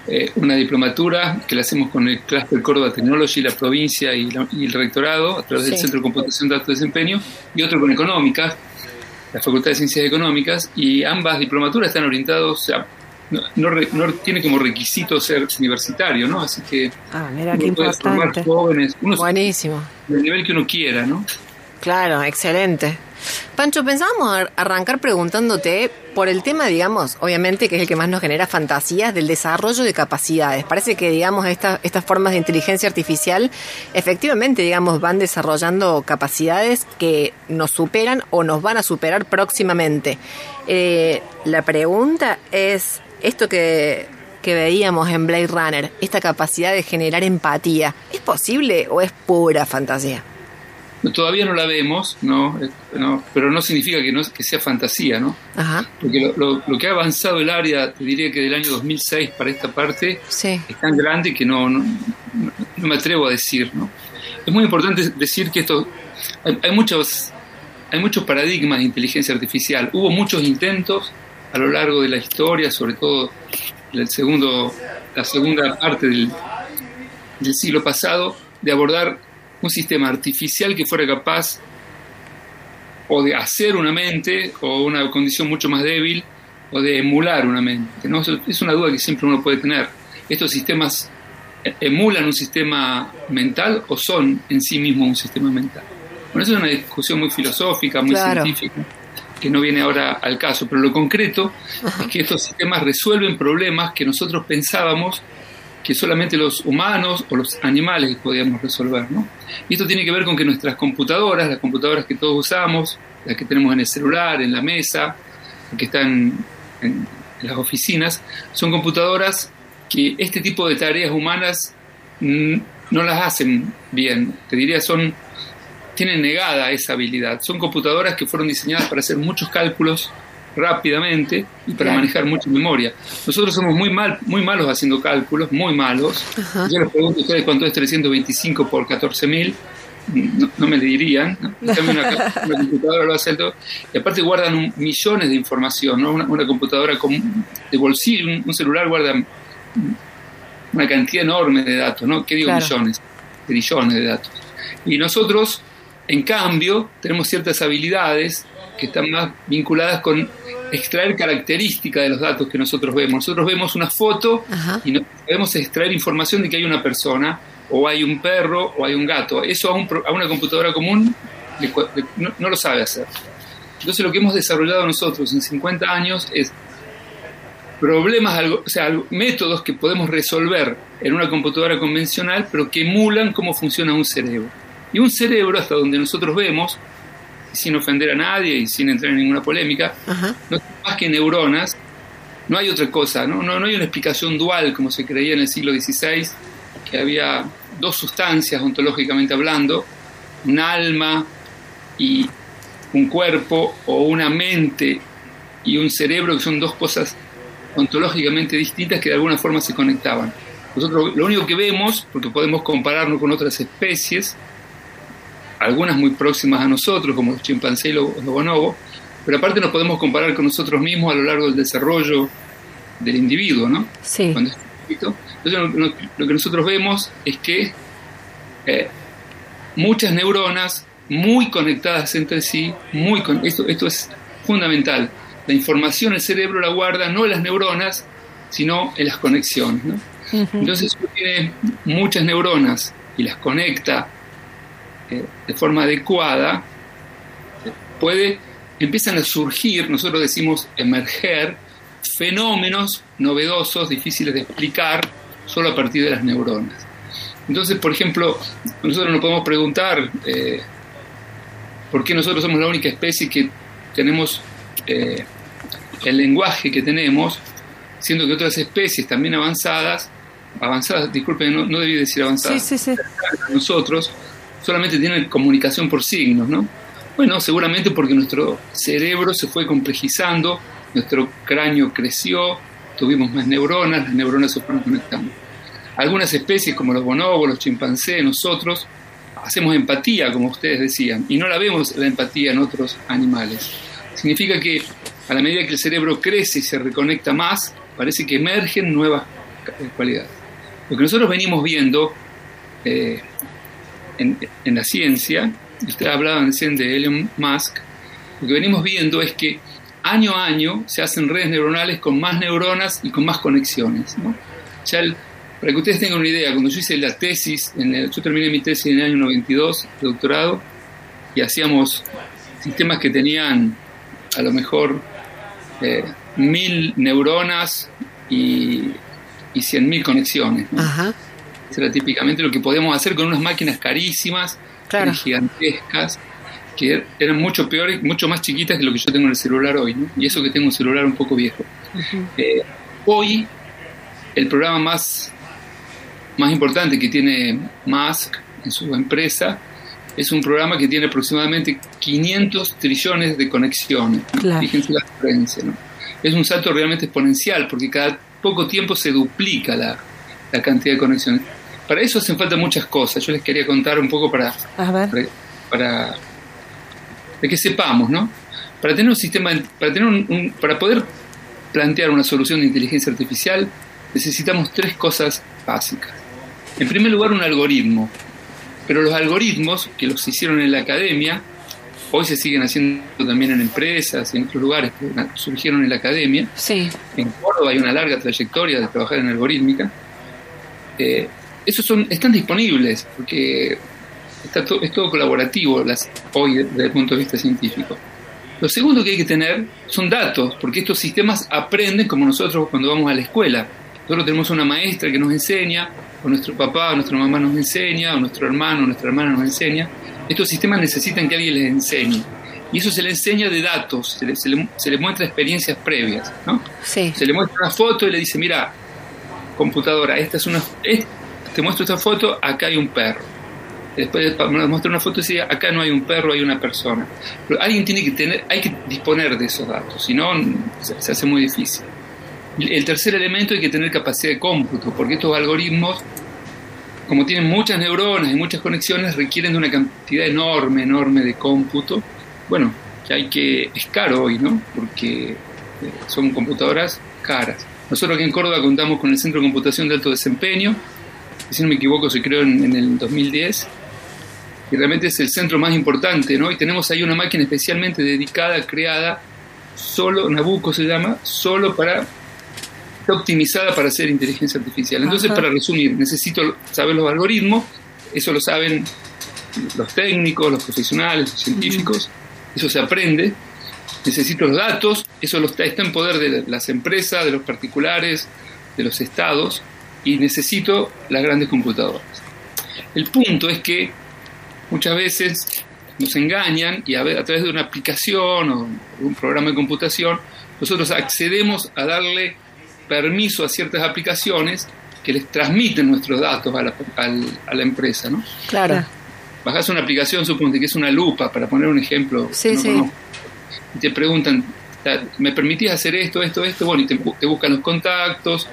eh, una diplomatura que la hacemos con el Cluster Córdoba Technology, la provincia y, la- y el rectorado, a través del. Centro de Computación de Alto Desempeño, y otro con Económicas, la Facultad de Ciencias Económicas, y ambas diplomaturas están orientados, a, no, no no tiene como requisito ser universitario, ¿no? Así que Ah, mira qué puede formar importante. jóvenes, uno Buenísimo. del nivel que uno quiera, ¿no? Claro, excelente. Pancho, pensábamos ar- arrancar preguntándote por el tema, digamos, obviamente que es el que más nos genera fantasías del desarrollo de capacidades. Parece que, digamos, esta- estas formas de inteligencia artificial efectivamente, digamos, van desarrollando capacidades que nos superan o nos van a superar próximamente. Eh, la pregunta es, esto que, que veíamos en Blade Runner, esta capacidad de generar empatía, ¿es posible o es pura fantasía? Todavía no la vemos, ¿no? No, pero no significa que, no, que sea fantasía, ¿no? Ajá, Porque lo, lo- lo que ha avanzado el área, te diría que del año 2006 para esta parte, sí. es tan grande que no, no, no me atrevo a decir, ¿no? Es muy importante decir que esto, hay, hay muchos, hay muchos paradigmas de inteligencia artificial. Hubo muchos intentos a lo largo de la historia, sobre todo el segundo, la segunda parte del, del siglo pasado, de abordar un sistema artificial que fuera capaz o de hacer una mente o una condición mucho más débil o de emular una mente. ¿no? Eso Es una duda que siempre uno puede tener. ¿Estos sistemas emulan un sistema mental o son en sí mismos un sistema mental? Bueno, eso es una discusión muy filosófica, muy Claro. científica, que no viene ahora al caso, pero lo concreto es que estos sistemas resuelven problemas que nosotros pensábamos que solamente los humanos o los animales podíamos resolver. ¿no? Y esto tiene que ver con que nuestras computadoras, las computadoras que todos usamos, las que tenemos en el celular, en la mesa, que están en, en las oficinas, son computadoras que este tipo de tareas humanas mm, no las hacen bien. Te diría, son tienen negada esa habilidad. Son computadoras que fueron diseñadas para hacer muchos cálculos rápidamente y para Claro. manejar mucha memoria. Nosotros somos muy mal, muy malos haciendo cálculos, muy malos. Yo les pregunto a ustedes cuánto es 325 por 14.000, no, no me le dirían. ¿no? En cambio, una, una computadora lo hace todo. Y aparte guardan un- millones de información, ¿no? Una, una computadora con- de bolsillo, un, un celular guarda una cantidad enorme de datos, ¿no? ¿Qué digo Claro. millones? Trillones de datos. Y nosotros, en cambio, tenemos ciertas habilidades que están más vinculadas con extraer características de los datos que nosotros vemos. Nosotros vemos una foto Ajá. y no, podemos extraer información de que hay una persona, o hay un perro, o hay un gato. Eso a, un a una computadora común le no, no lo sabe hacer. Entonces lo que hemos desarrollado nosotros en 50 años es problemas, o sea, algo- métodos que podemos resolver en una computadora convencional, pero que emulan cómo funciona un cerebro. Y un cerebro, hasta donde nosotros vemos, sin ofender a nadie y sin entrar en ninguna polémica, Ajá. no son más que neuronas, no hay otra cosa, ¿no? No, no hay una explicación dual como se creía en el siglo XVI, que había dos sustancias ontológicamente hablando, un alma y un cuerpo, o una mente y un cerebro, que son dos cosas ontológicamente distintas que de alguna forma se conectaban. Nosotros lo único que vemos, porque podemos compararnos con otras especies, algunas muy próximas a nosotros, como los chimpancés y los los bonobos, pero aparte nos podemos comparar con nosotros mismos a lo largo del desarrollo del individuo, ¿no? Sí. Cuando es chiquito. Entonces lo, lo- que nosotros vemos es que eh, muchas neuronas muy conectadas entre sí, muy con- esto, esto es fundamental. La información el cerebro la guarda no en las neuronas, sino en las conexiones. ¿no? Entonces, si uno tiene muchas neuronas y las conecta eh, de forma adecuada, puede, empiezan a surgir, nosotros decimos emerger, fenómenos novedosos, difíciles de explicar, solo a partir de las neuronas. Entonces, por ejemplo, nosotros nos podemos preguntar eh, por qué nosotros somos la única especie que tenemos eh, el lenguaje que tenemos, siendo que otras especies también avanzadas, avanzadas, disculpen, no, no debí decir Sí, avanzadas, sí, sí. nosotros solamente tienen comunicación por signos, ¿no? Bueno, seguramente porque nuestro cerebro se fue complejizando, nuestro cráneo creció, tuvimos más neuronas, las neuronas se fueron conectando. Algunas especies como los bonobos, los chimpancés, nosotros, hacemos empatía, como ustedes decían, y no la vemos la empatía en otros animales. Significa que a la medida que el cerebro crece y se reconecta más, parece que emergen nuevas eh, cualidades. Lo que nosotros venimos viendo eh, en, en la ciencia, ustedes hablaban recién de Elon Musk, lo que venimos viendo es que año a año se hacen redes neuronales con más neuronas y con más conexiones. ¿no? Ya el- para que ustedes tengan una idea, cuando yo hice la tesis, en el- yo terminé mi tesis en el año 92, de doctorado, y hacíamos sistemas que tenían a lo mejor eh, mil neuronas y, y cien mil conexiones. ¿no? Ajá. Era típicamente lo que podíamos hacer con unas máquinas carísimas, Claro. gigantescas, que er- eran mucho peores, mucho más chiquitas que lo que yo tengo en el celular hoy, ¿no? Y eso que tengo un celular un poco viejo. Eh, hoy, el programa más, más importante que tiene Musk en su empresa es un programa que tiene aproximadamente 500 trillones de conexiones. Fíjense la diferencia, ¿no? Es un salto realmente exponencial porque cada poco tiempo se duplica la, la cantidad de conexiones. Para eso hacen falta muchas cosas. Yo les quería contar un poco para, para, que sepamos, ¿no? Para tener un sistema, para tener un, un- para poder plantear una solución de inteligencia artificial, necesitamos tres cosas básicas. En primer lugar, un algoritmo. Pero los algoritmos, que los hicieron en la academia, hoy se siguen haciendo también en empresas y en otros lugares que surgieron en la academia. Sí. En Córdoba hay una larga trayectoria de trabajar en algorítmica. Eh, esos son, están disponibles porque está to- es todo colaborativo las, hoy de- desde el punto de vista científico. Lo segundo que hay que tener son datos, porque estos sistemas aprenden como nosotros cuando vamos a la escuela. Nosotros tenemos una maestra que nos enseña, o nuestro papá o nuestra mamá nos enseña, o nuestro hermano o nuestra hermana nos enseña. Estos sistemas necesitan que alguien les enseñe. Y eso se le enseña de datos, se le, se le- se le muestra experiencias previas. ¿no? Sí. Se le muestra una foto y le dice, mira, computadora, esta es una... te muestro esta foto, acá hay un perro. Después me muestra una foto y dice, acá no hay un perro, hay una persona. Pero alguien tiene que tener, hay que disponer de esos datos, si no se, se hace muy difícil. El tercer elemento hay que tener capacidad de cómputo, porque estos algoritmos, como tienen muchas neuronas y muchas conexiones, requieren de una cantidad enorme, enorme de cómputo. Bueno, que hay que, es caro hoy, ¿no? Porque eh, son computadoras caras. Nosotros aquí en Córdoba contamos con el Centro de Computación de Alto Desempeño, si no me equivoco se creó en, en el 2010, y realmente es el centro más importante, ¿no? Y tenemos ahí una máquina especialmente dedicada, creada, solo, Nabucco se llama, solo para, está optimizada para hacer inteligencia artificial. Entonces, Ajá. para resumir, necesito saber los algoritmos, eso lo saben los técnicos, los profesionales, los científicos, eso se aprende. Necesito los datos, eso lo está, está en poder de las empresas, de los particulares, de los estados, y necesito las grandes computadoras. El punto es que muchas veces nos engañan y a, a través de una aplicación o un programa de computación, nosotros accedemos a darle permiso a ciertas aplicaciones que les transmiten nuestros datos a la, al- a la empresa, ¿no? Claro. Bajas una aplicación, suponte que es una lupa, para poner un ejemplo. Sí, no sí. conozco, Y te preguntan, "Ta- ¿me permitís hacer esto, esto, esto? Bueno, y te buscan los contactos,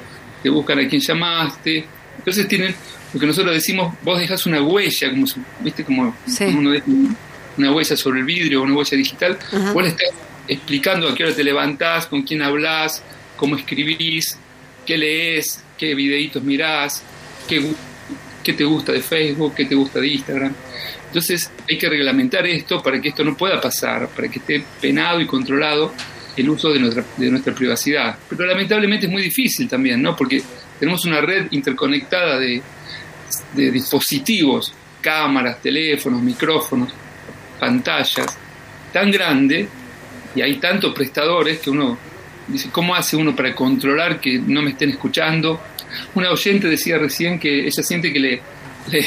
te buscan a quién llamaste. Entonces tienen lo que nosotros decimos, vos dejas una huella, como si- viste como Sí. como uno deja una huella sobre el vidrio, una huella digital. Vos le estás explicando a qué hora te levantás, con quién hablas, cómo escribís, qué lees, qué videitos mirás, qué, qué te gusta de Facebook, qué te gusta de Instagram. Entonces hay que reglamentar esto para que esto no pueda pasar, para que esté penado y controlado el uso de nuestra, de nuestra privacidad. Pero lamentablemente es muy difícil también, ¿no? Porque tenemos una red interconectada de, de dispositivos, cámaras, teléfonos, micrófonos, pantallas, tan grande y hay tantos prestadores que uno dice, ¿cómo hace uno para controlar que no me estén escuchando? Una oyente decía recién que ella siente que le, le,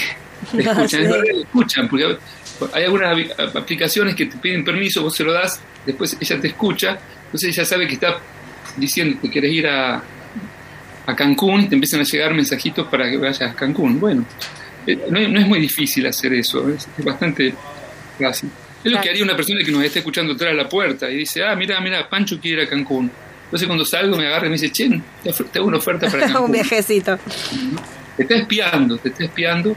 le escuchan, Sí. Es verdad que le escuchan, porque hay algunas aplicaciones que te piden permiso, vos se lo das, después ella te escucha, entonces ella sabe que está diciendo que quieres ir a, a Cancún y te empiezan a llegar mensajitos para que vayas a Cancún. Bueno, eh, no, es- no es muy difícil hacer eso, es, es bastante fácil. Es lo que haría una persona que nos esté escuchando atrás de la puerta y dice, ah, mira, mira, Pancho quiere ir a Cancún. Entonces cuando salgo me agarra y me dice, che, te hago una oferta para un Cancún. viajecito. Te está espiando, te está espiando.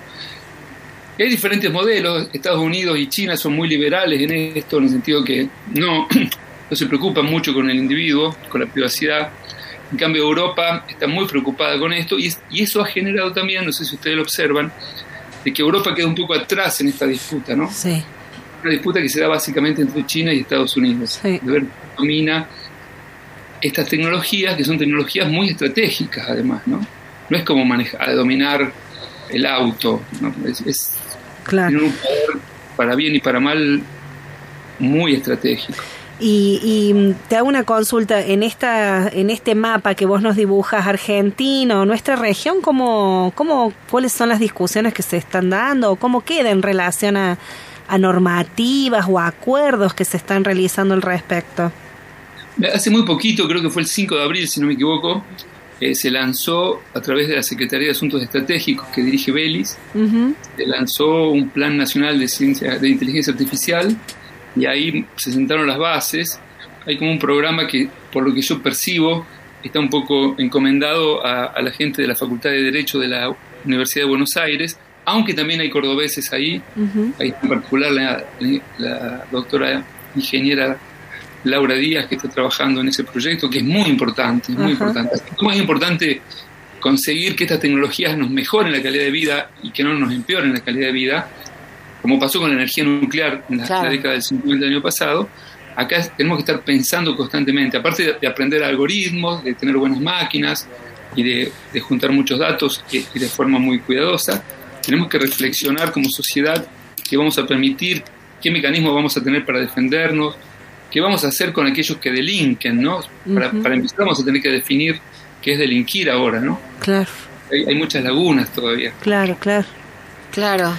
Hay diferentes modelos. Estados Unidos y China son muy liberales en esto, en el sentido que no, no se preocupan mucho con el individuo, con la privacidad. En cambio, Europa está muy preocupada con esto y, es- y eso ha generado también, no sé si ustedes lo observan, de que Europa queda un poco atrás en esta disputa, ¿no? Sí. Una disputa que se da básicamente entre China y Estados Unidos. Sí. De ver domina estas tecnologías, que son tecnologías muy estratégicas además, ¿no? No es como manejar, dominar el auto, ¿no? Es, es Claro. un poder para bien y para mal muy estratégico. Y, y, mm, te hago una consulta, en esta, en este mapa que vos nos dibujas, argentino, nuestra región, ¿cómo, cómo, ¿cuáles son las discusiones que se están dando? ¿O ¿Cómo queda en relación a, a normativas o acuerdos que se están realizando al respecto? Hace muy poquito, creo que fue el 5 de abril, si no me equivoco, eh, se lanzó a través de la Secretaría de Asuntos Estratégicos que dirige Belis, se lanzó un plan nacional de ciencia de inteligencia artificial y ahí se sentaron las bases. Hay como un programa que, por lo que yo percibo, está un poco encomendado a, a la gente de la Facultad de Derecho de la Universidad de Buenos Aires, aunque también hay cordobeses ahí. Ujú. Hay en particular la, la doctora ingeniera Laura Díaz que está trabajando en ese proyecto, que es muy importante, muy Ajá. importante. Es más importante conseguir que estas tecnologías nos mejoren la calidad de vida y que no nos empeoren la calidad de vida, como pasó con la energía nuclear en la, Claro. la década del 50 del año pasado, acá es- tenemos que estar pensando constantemente, aparte de, de aprender algoritmos, de tener buenas máquinas y de, de juntar muchos datos y, y de forma muy cuidadosa, tenemos que reflexionar como sociedad qué vamos a permitir, qué mecanismos vamos a tener para defendernos, qué vamos a hacer con aquellos que delinquen, ¿no? Para, empezar vamos a tener que definir qué es delinquir ahora, ¿no? Claro, Hay, hay muchas lagunas todavía. claro, claro. Claro.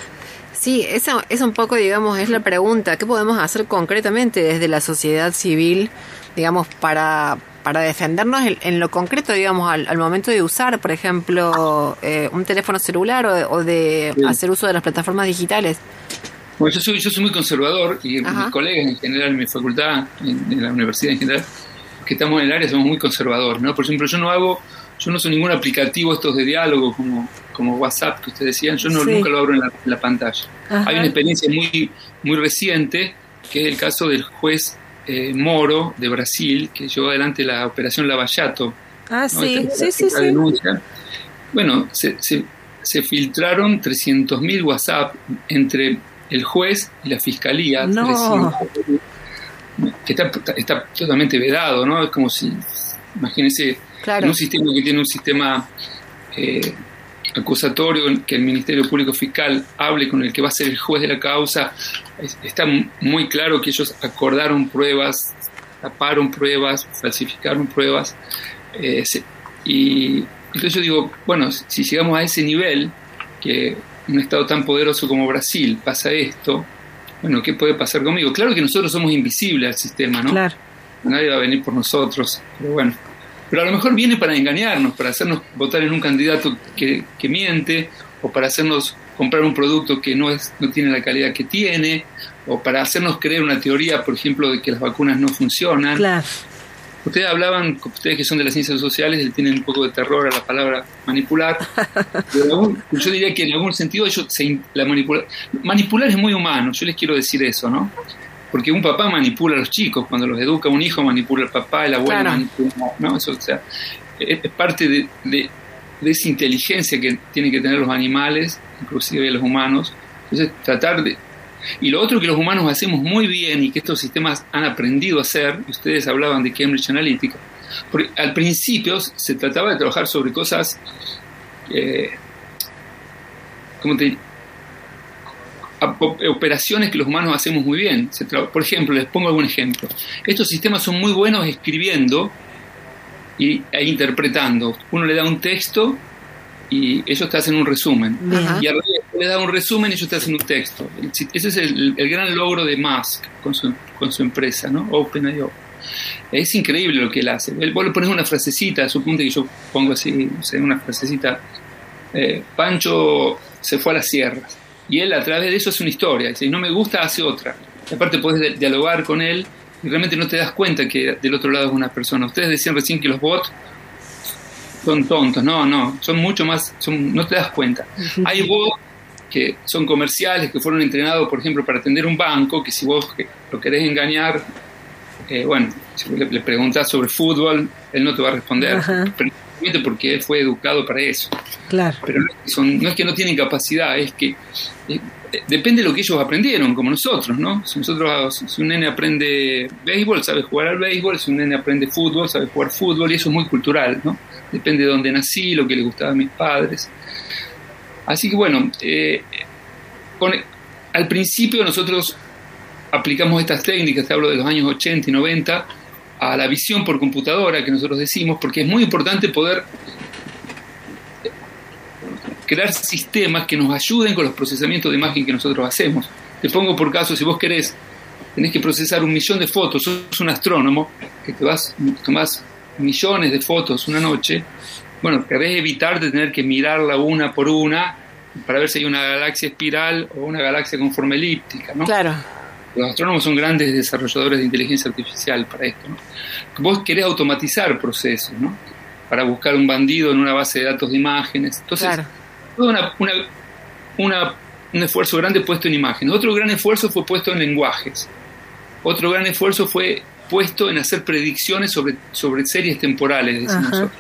Sí, esa es un poco, digamos, es la pregunta. ¿Qué podemos hacer concretamente desde la sociedad civil, digamos, para, para defendernos en, en lo concreto, digamos, al, al momento de usar, por ejemplo, eh, un teléfono celular o, o de Sí. hacer uso de las plataformas digitales? Bueno, yo soy, yo soy muy conservador y Ajá. mis colegas en general, en mi facultad, en, en la universidad en general, que estamos en el área somos muy conservadores, ¿no? Por ejemplo, yo no hago, yo no soy ningún aplicativo estos de diálogo como, como WhatsApp que ustedes decían, yo no, Sí. nunca lo abro en la, en la pantalla. Ajá. Hay una experiencia muy, muy reciente, que es el caso del juez eh, Moro de Brasil, que llevó adelante la operación Lavallato, Ah, ¿no? sí, Esta- sí, sí, sí. denuncia. Bueno, se, se, se filtraron 300.000 WhatsApp entre el juez y la fiscalía. No. 300.000, que está, está totalmente vedado, ¿no? Es como si, imagínense, Claro. en un sistema que tiene un sistema eh, acusatorio, que el Ministerio Público Fiscal hable con el que va a ser el juez de la causa, es- está muy claro que ellos acordaron pruebas, taparon pruebas, falsificaron pruebas. eh, se- y entonces yo digo, bueno, si llegamos a ese nivel, que un Estado tan poderoso como Brasil pasa esto, bueno, ¿qué puede pasar conmigo? Claro que nosotros somos invisibles al sistema, ¿no? Claro. Nadie va a venir por nosotros, pero bueno. Pero a lo mejor viene para engañarnos, para hacernos votar en un candidato que, que miente, o para hacernos comprar un producto que no, es, no tiene la calidad que tiene, o para hacernos creer una teoría, por ejemplo, de que las vacunas no funcionan. Claro. Ustedes hablaban, ustedes que son de las ciencias sociales, le tienen un poco de terror a la palabra manipular. Algún- yo diría que en algún sentido ellos se, la manipula, manipular es muy humano, yo les quiero decir eso, ¿no? Porque un papá manipula a los chicos, cuando los educa un hijo manipula al papá, el abuelo Claro. manipula, ¿no? Eso, o sea, es, es parte de, de- de esa inteligencia que tienen que tener los animales, inclusive los humanos. Entonces, tratar de, y lo otro que los humanos hacemos muy bien y que estos sistemas han aprendido a hacer, ustedes hablaban de Cambridge Analytica, porque al principio se trataba de trabajar sobre cosas, eh, ¿cómo te operaciones que los humanos hacemos muy bien. Por ejemplo, les pongo algún ejemplo. Estos sistemas son muy buenos escribiendo y, e interpretando. Uno le da un texto y ellos te hacen un resumen. Ajá. Y al revés, le da un resumen y ellos te hacen un texto. Ese es el, el gran logro de Musk con su, con su empresa, ¿no? OpenIO. Es increíble lo que él hace. Él, vos le pones una frasecita, suponte que yo pongo así, sé, una frasecita. eh, Pancho se fue a las sierras. Y él a través de eso hace una historia. Si no me gusta, hace otra. Y aparte puedes de- dialogar con él y realmente no te das cuenta que del otro lado es una persona. Ustedes decían recién que los bots son tontos. No, no, son mucho más, son, no te das cuenta. Hay bots que son comerciales, que fueron entrenados, por ejemplo, para atender un banco, que si vos que- lo querés engañar, eh, bueno, si vos le, le preguntás sobre fútbol, él no te va a responder, Ajá. precisamente porque él fue educado para eso. Claro. Pero no es que, son- no es que no tienen capacidad, es que eh, eh, depende de lo que ellos aprendieron, como nosotros, ¿no? Si nosotros, si un nene aprende béisbol, sabe jugar al béisbol, si un nene aprende fútbol, sabe jugar fútbol, y eso es muy cultural, ¿no? Depende de dónde nací, lo que le gustaba a mis padres. Así que bueno, eh, al principio nosotros aplicamos estas técnicas, te hablo de los años 80 y 90, a la visión por computadora que nosotros decimos, porque es muy importante poder crear sistemas que nos ayuden con los procesamientos de imagen que nosotros hacemos. Te pongo por caso, si vos querés, tenés que procesar un millón de fotos, sos un astrónomo, que te vas, tomás millones de fotos una noche, bueno, querés evitar de tener que mirarla una por una para ver si hay una galaxia espiral o una galaxia con forma elíptica, ¿no? Claro. Los astrónomos son grandes desarrolladores de inteligencia artificial para esto. ¿no? Vos querés automatizar procesos, ¿no? Para buscar un bandido en una base de datos de imágenes. Entonces, Claro. todo una, una, una- un esfuerzo grande puesto en imágenes. Otro gran esfuerzo fue puesto en lenguajes. Otro gran esfuerzo fue puesto en hacer predicciones sobre, sobre series temporales, decimos nosotros.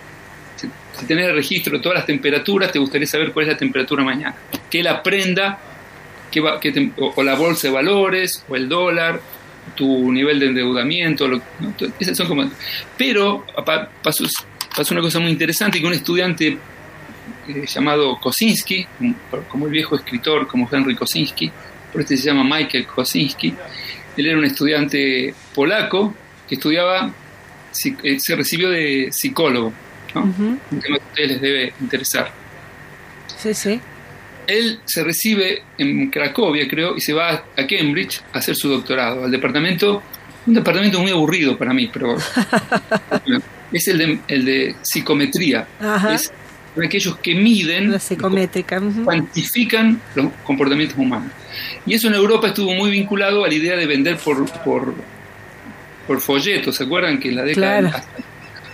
Si, si tenés el registro de todas las temperaturas, te gustaría saber cuál es la temperatura mañana. Que él aprenda qué va- qué tem- o, o la bolsa de valores, o el dólar, tu nivel de endeudamiento. lo- ¿no? Esas son como, pero pa- pasó, pasó una cosa muy interesante que un estudiante eh, llamado Kosinski, como, como el viejo escritor, como Henry Kosinski, por este se llama Michael Kosinski, él era un estudiante polaco que estudiaba, eh, se recibió de psicólogo, ¿no? un tema que a ustedes les debe interesar. Sí, sí. Él se recibe en Cracovia, creo, y se va a Cambridge a hacer su doctorado, al departamento, un departamento muy aburrido para mí, pero es el de, el de psicometría. Ajá. Es aquellos que miden, La psicométrica. cuantifican los comportamientos humanos. Y eso en Europa estuvo muy vinculado a la idea de vender por, por, por folletos. ¿Se acuerdan que en la década Claro.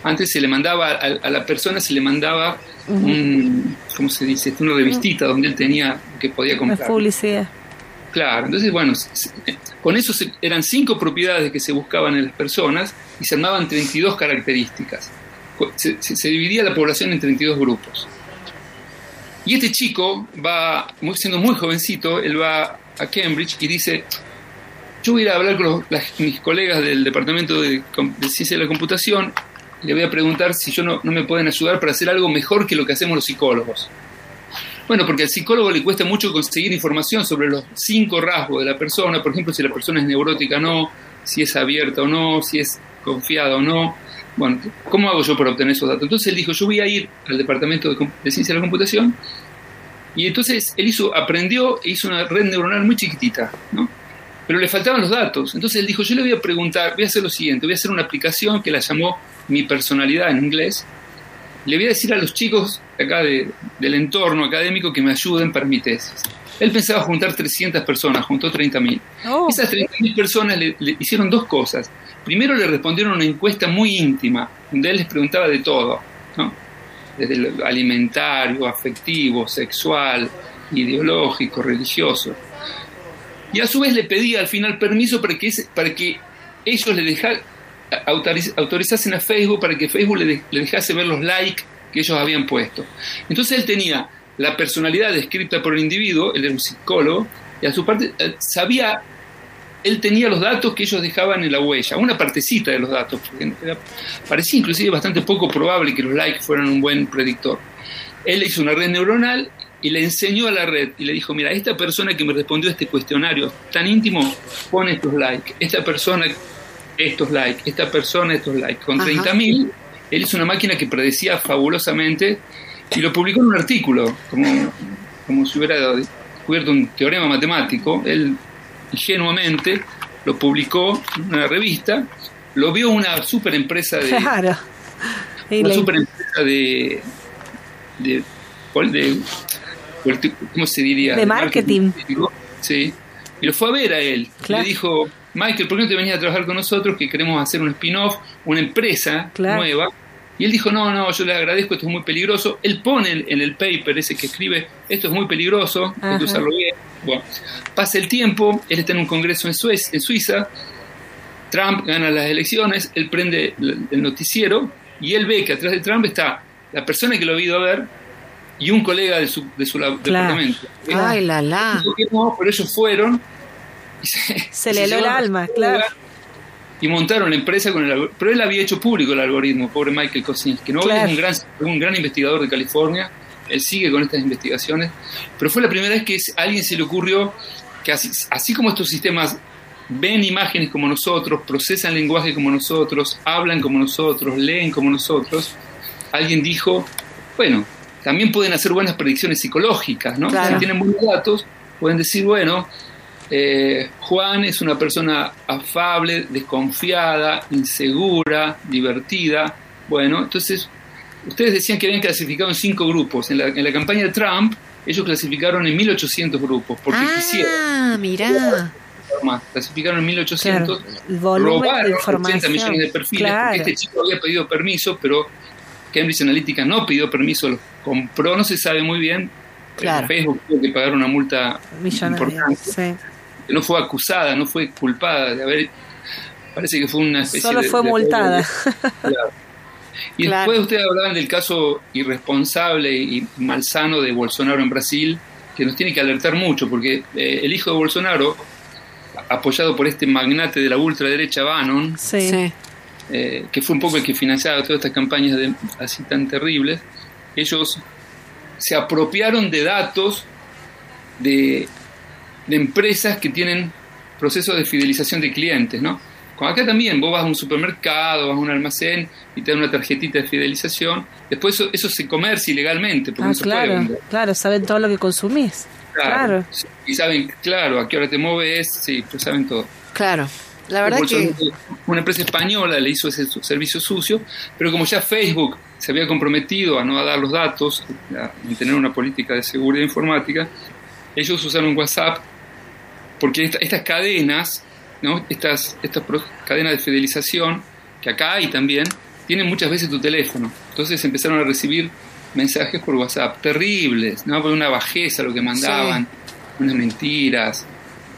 antes se le mandaba a, a la persona se le mandaba un, ¿cómo se dice? Una revistita donde él tenía que podía La comprar. publicidad. Claro, entonces, bueno, se- con eso se- eran cinco propiedades que se buscaban en las personas y se armaban 32 características. Se, se- se dividía la población en 32 grupos. Y este chico va, siendo muy jovencito, él va a Cambridge y dice, yo voy a ir a hablar con los- mis colegas del Departamento de, Ciencia de la Computación le voy a preguntar si yo no, no me pueden ayudar para hacer algo mejor que lo que hacemos los psicólogos. Bueno, porque al psicólogo le cuesta mucho conseguir información sobre los cinco rasgos de la persona, por ejemplo, si la persona es neurótica o no, si es abierta o no, si es confiada o no. Bueno, ¿cómo hago yo para obtener esos datos? Entonces él dijo, yo voy a ir al departamento de, de ciencia de la computación y entonces él hizo, aprendió e hizo una red neuronal muy chiquitita, ¿no? Pero le faltaban los datos. Entonces él dijo, yo le voy a preguntar, voy a hacer lo siguiente, voy a hacer una aplicación que la llamó Mi Personalidad en inglés. Le voy a decir a los chicos acá de- del entorno académico que me ayuden para mi tesis. Él pensaba juntar 300 personas, juntó 30.000. Oh, Esas 30.000 personas le, le hicieron dos cosas. Primero le respondieron una encuesta muy íntima, donde él les preguntaba de todo, ¿no? desde lo alimentario, afectivo, sexual, ideológico, religioso. Y a su vez le pedía al final permiso para que, para que ellos le deja- autoriz- autorizasen a Facebook para que Facebook le, le dejase ver los likes que ellos habían puesto. Entonces él tenía la personalidad descrita por el individuo, él era un psicólogo, y a su parte eh, sabía, él tenía los datos que ellos dejaban en la huella, una partecita de los datos, porque era- parecía inclusive bastante poco probable que los likes fueran un buen predictor. Él hizo una red neuronal y le enseñó a la red y le dijo, mira, esta persona que me respondió a este cuestionario tan íntimo pone estos likes, esta persona estos likes, esta persona estos likes. Con Ajá. 30.000, él hizo una máquina que predecía fabulosamente y lo publicó en un artículo, como, como si hubiera descubierto un teorema matemático. Él ingenuamente lo publicó en una revista, lo vio una super empresa de, claro. Una super empresa de, de, de- de- ¿cómo se diría? De marketing. Sí. Y lo fue a ver a él. Claro. Le dijo, Michael, ¿por qué no te venías a trabajar con nosotros? Que queremos hacer un spin-off, una empresa Claro. nueva. Y él dijo, no, no, yo le agradezco, esto es muy peligroso. Él pone en- el paper ese que escribe, esto es muy peligroso, hay Ajá. que usarlo bien. Bueno, pasa el tiempo, él está en un congreso en, Suez- en Suiza, Trump gana las elecciones, él prende el noticiero y él ve que atrás de Trump está la persona que lo ha ido a ver y un colega de su, de su departamento. Ay, la la. Dijo que no, pero ellos fueron y se, le heló el alma, claro. Y montaron la empresa con el algoritmo. Pero él había hecho público el algoritmo, pobre Michael Kosinski. ¿no? Claro. es un gran, un gran investigador de California. Él sigue con estas investigaciones. Pero fue la primera vez que a alguien se le ocurrió que así, así como estos sistemas ven imágenes como nosotros, procesan lenguaje como nosotros, hablan como nosotros, leen como nosotros, alguien dijo, bueno, también pueden hacer buenas predicciones psicológicas, ¿no? Claro. Si tienen buenos datos, pueden decir, bueno, eh, Juan es una persona afable, desconfiada, insegura, divertida. Bueno, entonces, ustedes decían que habían clasificado en cinco grupos. En la, en la campaña de Trump, ellos clasificaron en 1800 grupos, porque quisieron Ah, mirá. Clasificaron en 1800, Claro, robaron información. 80 millones de perfiles, Claro. porque este chico había pedido permiso, pero Cambridge Analytica no pidió permiso, lo compró, no se sabe muy bien. Claro. Facebook tuvo que pagar una multa Millonario, importante. sí. No fue acusada, no fue culpada de haber. Parece que fue una especie Solo de- fue de- multada. Claro. Y Claro. después ustedes hablaban del caso irresponsable y malsano de Bolsonaro en Brasil, que nos tiene que alertar mucho, porque eh, el hijo de Bolsonaro, apoyado por este magnate de la ultraderecha Bannon, Sí. Sí. eh, que fue un poco el que financiaba todas estas campañas de- así tan terribles, ellos se apropiaron de datos de, de empresas que tienen procesos de fidelización de clientes, ¿no? Como acá también, vos vas a un supermercado, vas a un almacén y te dan una tarjetita de fidelización, después eso, eso se comercia ilegalmente, porque Ah, no se puede claro, vender. claro, saben todo lo que consumís. Claro. Sí, Y saben, claro, a qué hora te mueves, sí, pues saben todo. Claro. La verdad que. Una empresa española le hizo ese servicio sucio, pero como ya Facebook se había comprometido a no dar los datos, a tener una política de seguridad informática, ellos usaron WhatsApp porque esta- estas cadenas, ¿no? estas, estas cadenas de fidelización, que acá hay también, tienen muchas veces tu teléfono. Entonces empezaron a recibir mensajes por WhatsApp terribles, ¿no? Por una bajeza lo que mandaban, unas mentiras,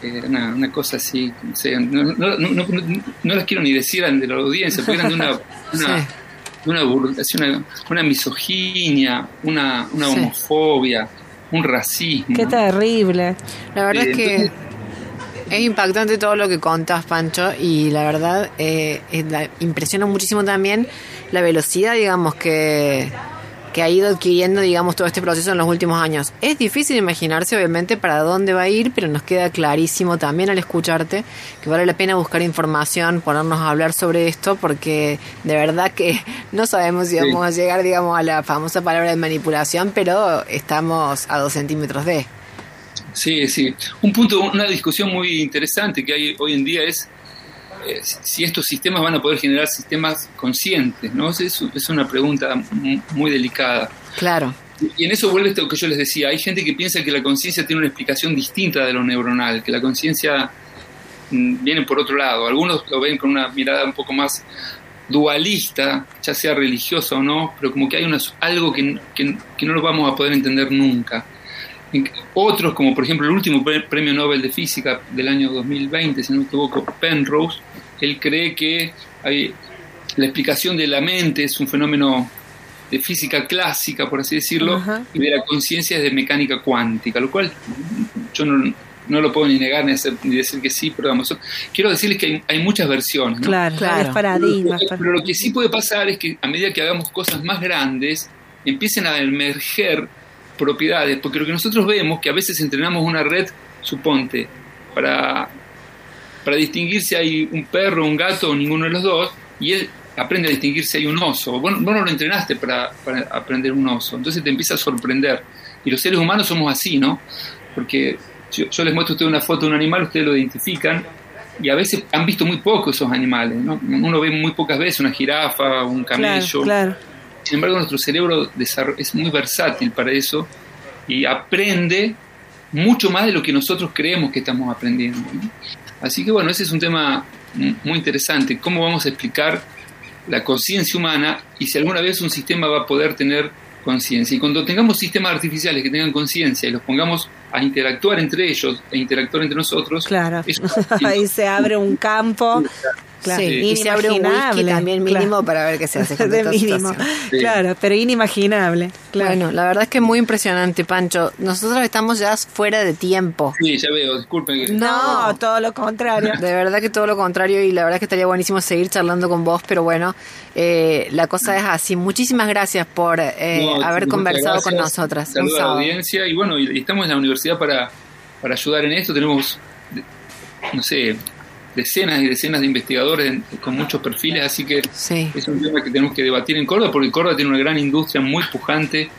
eh, una, una cosa así, no, sé, no, no, no, no- no las quiero ni decir de la audiencia, porque eran de una, una, Sí. una, una, una misoginia, una, una Sí. homofobia, un racismo. Qué terrible. La verdad Eh, es que entonces- es impactante todo lo que contas, Pancho, y la verdad eh, la- impresiona muchísimo también la velocidad, digamos, que, que ha ido adquiriendo, digamos, todo este proceso en los últimos años. Es difícil imaginarse, obviamente, para dónde va a ir, pero nos queda clarísimo también al escucharte que vale la pena buscar información, ponernos a hablar sobre esto, porque de verdad que no sabemos si Sí. vamos a llegar, digamos, a la famosa palabra de manipulación, pero estamos a dos centímetros de... Sí, sí. Un punto, una discusión muy interesante que hay hoy en día es eh, si estos sistemas van a poder generar sistemas conscientes, ¿no? Es, es una pregunta mu- muy delicada. Claro. Y en eso vuelve esto que yo les decía, hay gente que piensa que la conciencia tiene una explicación distinta de lo neuronal, que la conciencia mm, viene por otro lado. Algunos lo ven con una mirada un poco más dualista, ya sea religiosa o no, pero como que hay una- algo que, que- que no lo vamos a poder entender nunca. Otros, como por ejemplo el último pre- premio Nobel de Física del año 2020, si no me equivoco, Penrose, él cree que hay- la explicación de la mente es un fenómeno de física clásica, por así decirlo, y de la conciencia es de mecánica cuántica, lo cual yo no, no lo puedo ni negar ni, hacer- ni decir que sí, pero vamos, quiero decirles que hay, hay muchas versiones. ¿no? Claro, Claro. paradigmas. Pero, pero lo que sí puede pasar es que a medida que hagamos cosas más grandes, empiecen a emerger propiedades, porque lo que nosotros vemos, que a veces entrenamos una red, suponte, para, para distinguir si hay un perro, un gato o ninguno de los dos, y él aprende a distinguir si hay un oso. Bueno, vos no lo entrenaste para, para aprender un oso, entonces te empieza a sorprender. Y los seres humanos somos así, ¿no? Porque yo, yo les muestro a ustedes una foto de un animal, ustedes lo identifican, y a veces han visto muy poco esos animales, ¿no? Uno ve muy pocas veces una jirafa, un Claro, camello. claro. Sin embargo, nuestro cerebro es muy versátil para eso y aprende mucho más de lo que nosotros creemos que estamos aprendiendo. ¿no? Así que bueno, ese es un tema mu- muy interesante. ¿Cómo vamos a explicar la conciencia humana y si alguna vez un sistema va a poder tener conciencia? Y cuando tengamos sistemas artificiales que tengan conciencia y los pongamos a interactuar entre ellos e interactuar entre nosotros, Claro. eso- Ahí se abre un campo. Claro, Sí, y se abre un whisky también mínimo claro. para ver qué se hace con de mínimo. Sí. Claro, pero inimaginable. Claro. Bueno, la verdad es que es muy impresionante, Pancho. Nosotros estamos ya fuera de tiempo. Sí, ya veo, disculpen. no, no. todo lo contrario. De verdad que todo lo contrario y la verdad que estaría buenísimo seguir charlando con vos, pero bueno, eh, la cosa es así. Muchísimas gracias por eh, No, haber conversado con nosotras. Saludos a la audiencia y bueno, y estamos en la universidad para, para ayudar en esto. Tenemos, no sé, decenas y decenas de investigadores con muchos perfiles, así que Sí. es un tema que tenemos que debatir en Córdoba, porque Córdoba tiene una gran industria muy pujante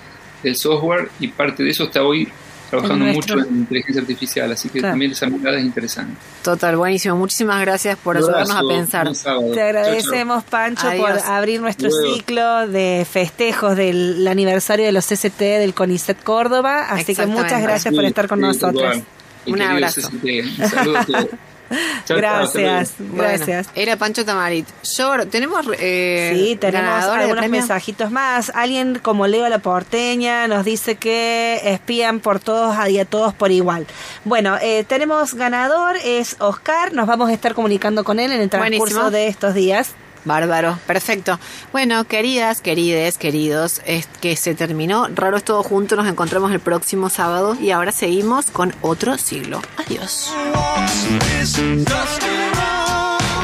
del software y parte de eso está hoy trabajando mucho en inteligencia artificial, así que Claro. también esa mirada es interesante. Total, buenísimo. Muchísimas gracias por Un ayudarnos a pensar. Te agradecemos, Pancho, por abrir nuestro Luego. ciclo de festejos del aniversario de los CCT del CONICET Córdoba. Así que muchas gracias por estar con sí, nosotros. igual. Un abrazo. CCT, Un saludo a todos. Gracias, Bueno, gracias. era Pancho Tamarit. Yo, ¿tenemos eh, Sí, tenemos algunos mensajitos más. Alguien como Leo La Porteña nos dice que espían por todos y a todos por igual. Bueno, eh, tenemos ganador, es Oscar. Nos vamos a estar comunicando con él en el transcurso Buenísimo. de estos días. Bárbaro, perfecto. Bueno, queridas, querides, queridos, es que se terminó. Raro es todo junto, nos encontramos el próximo sábado y ahora seguimos con otro siglo. Adiós.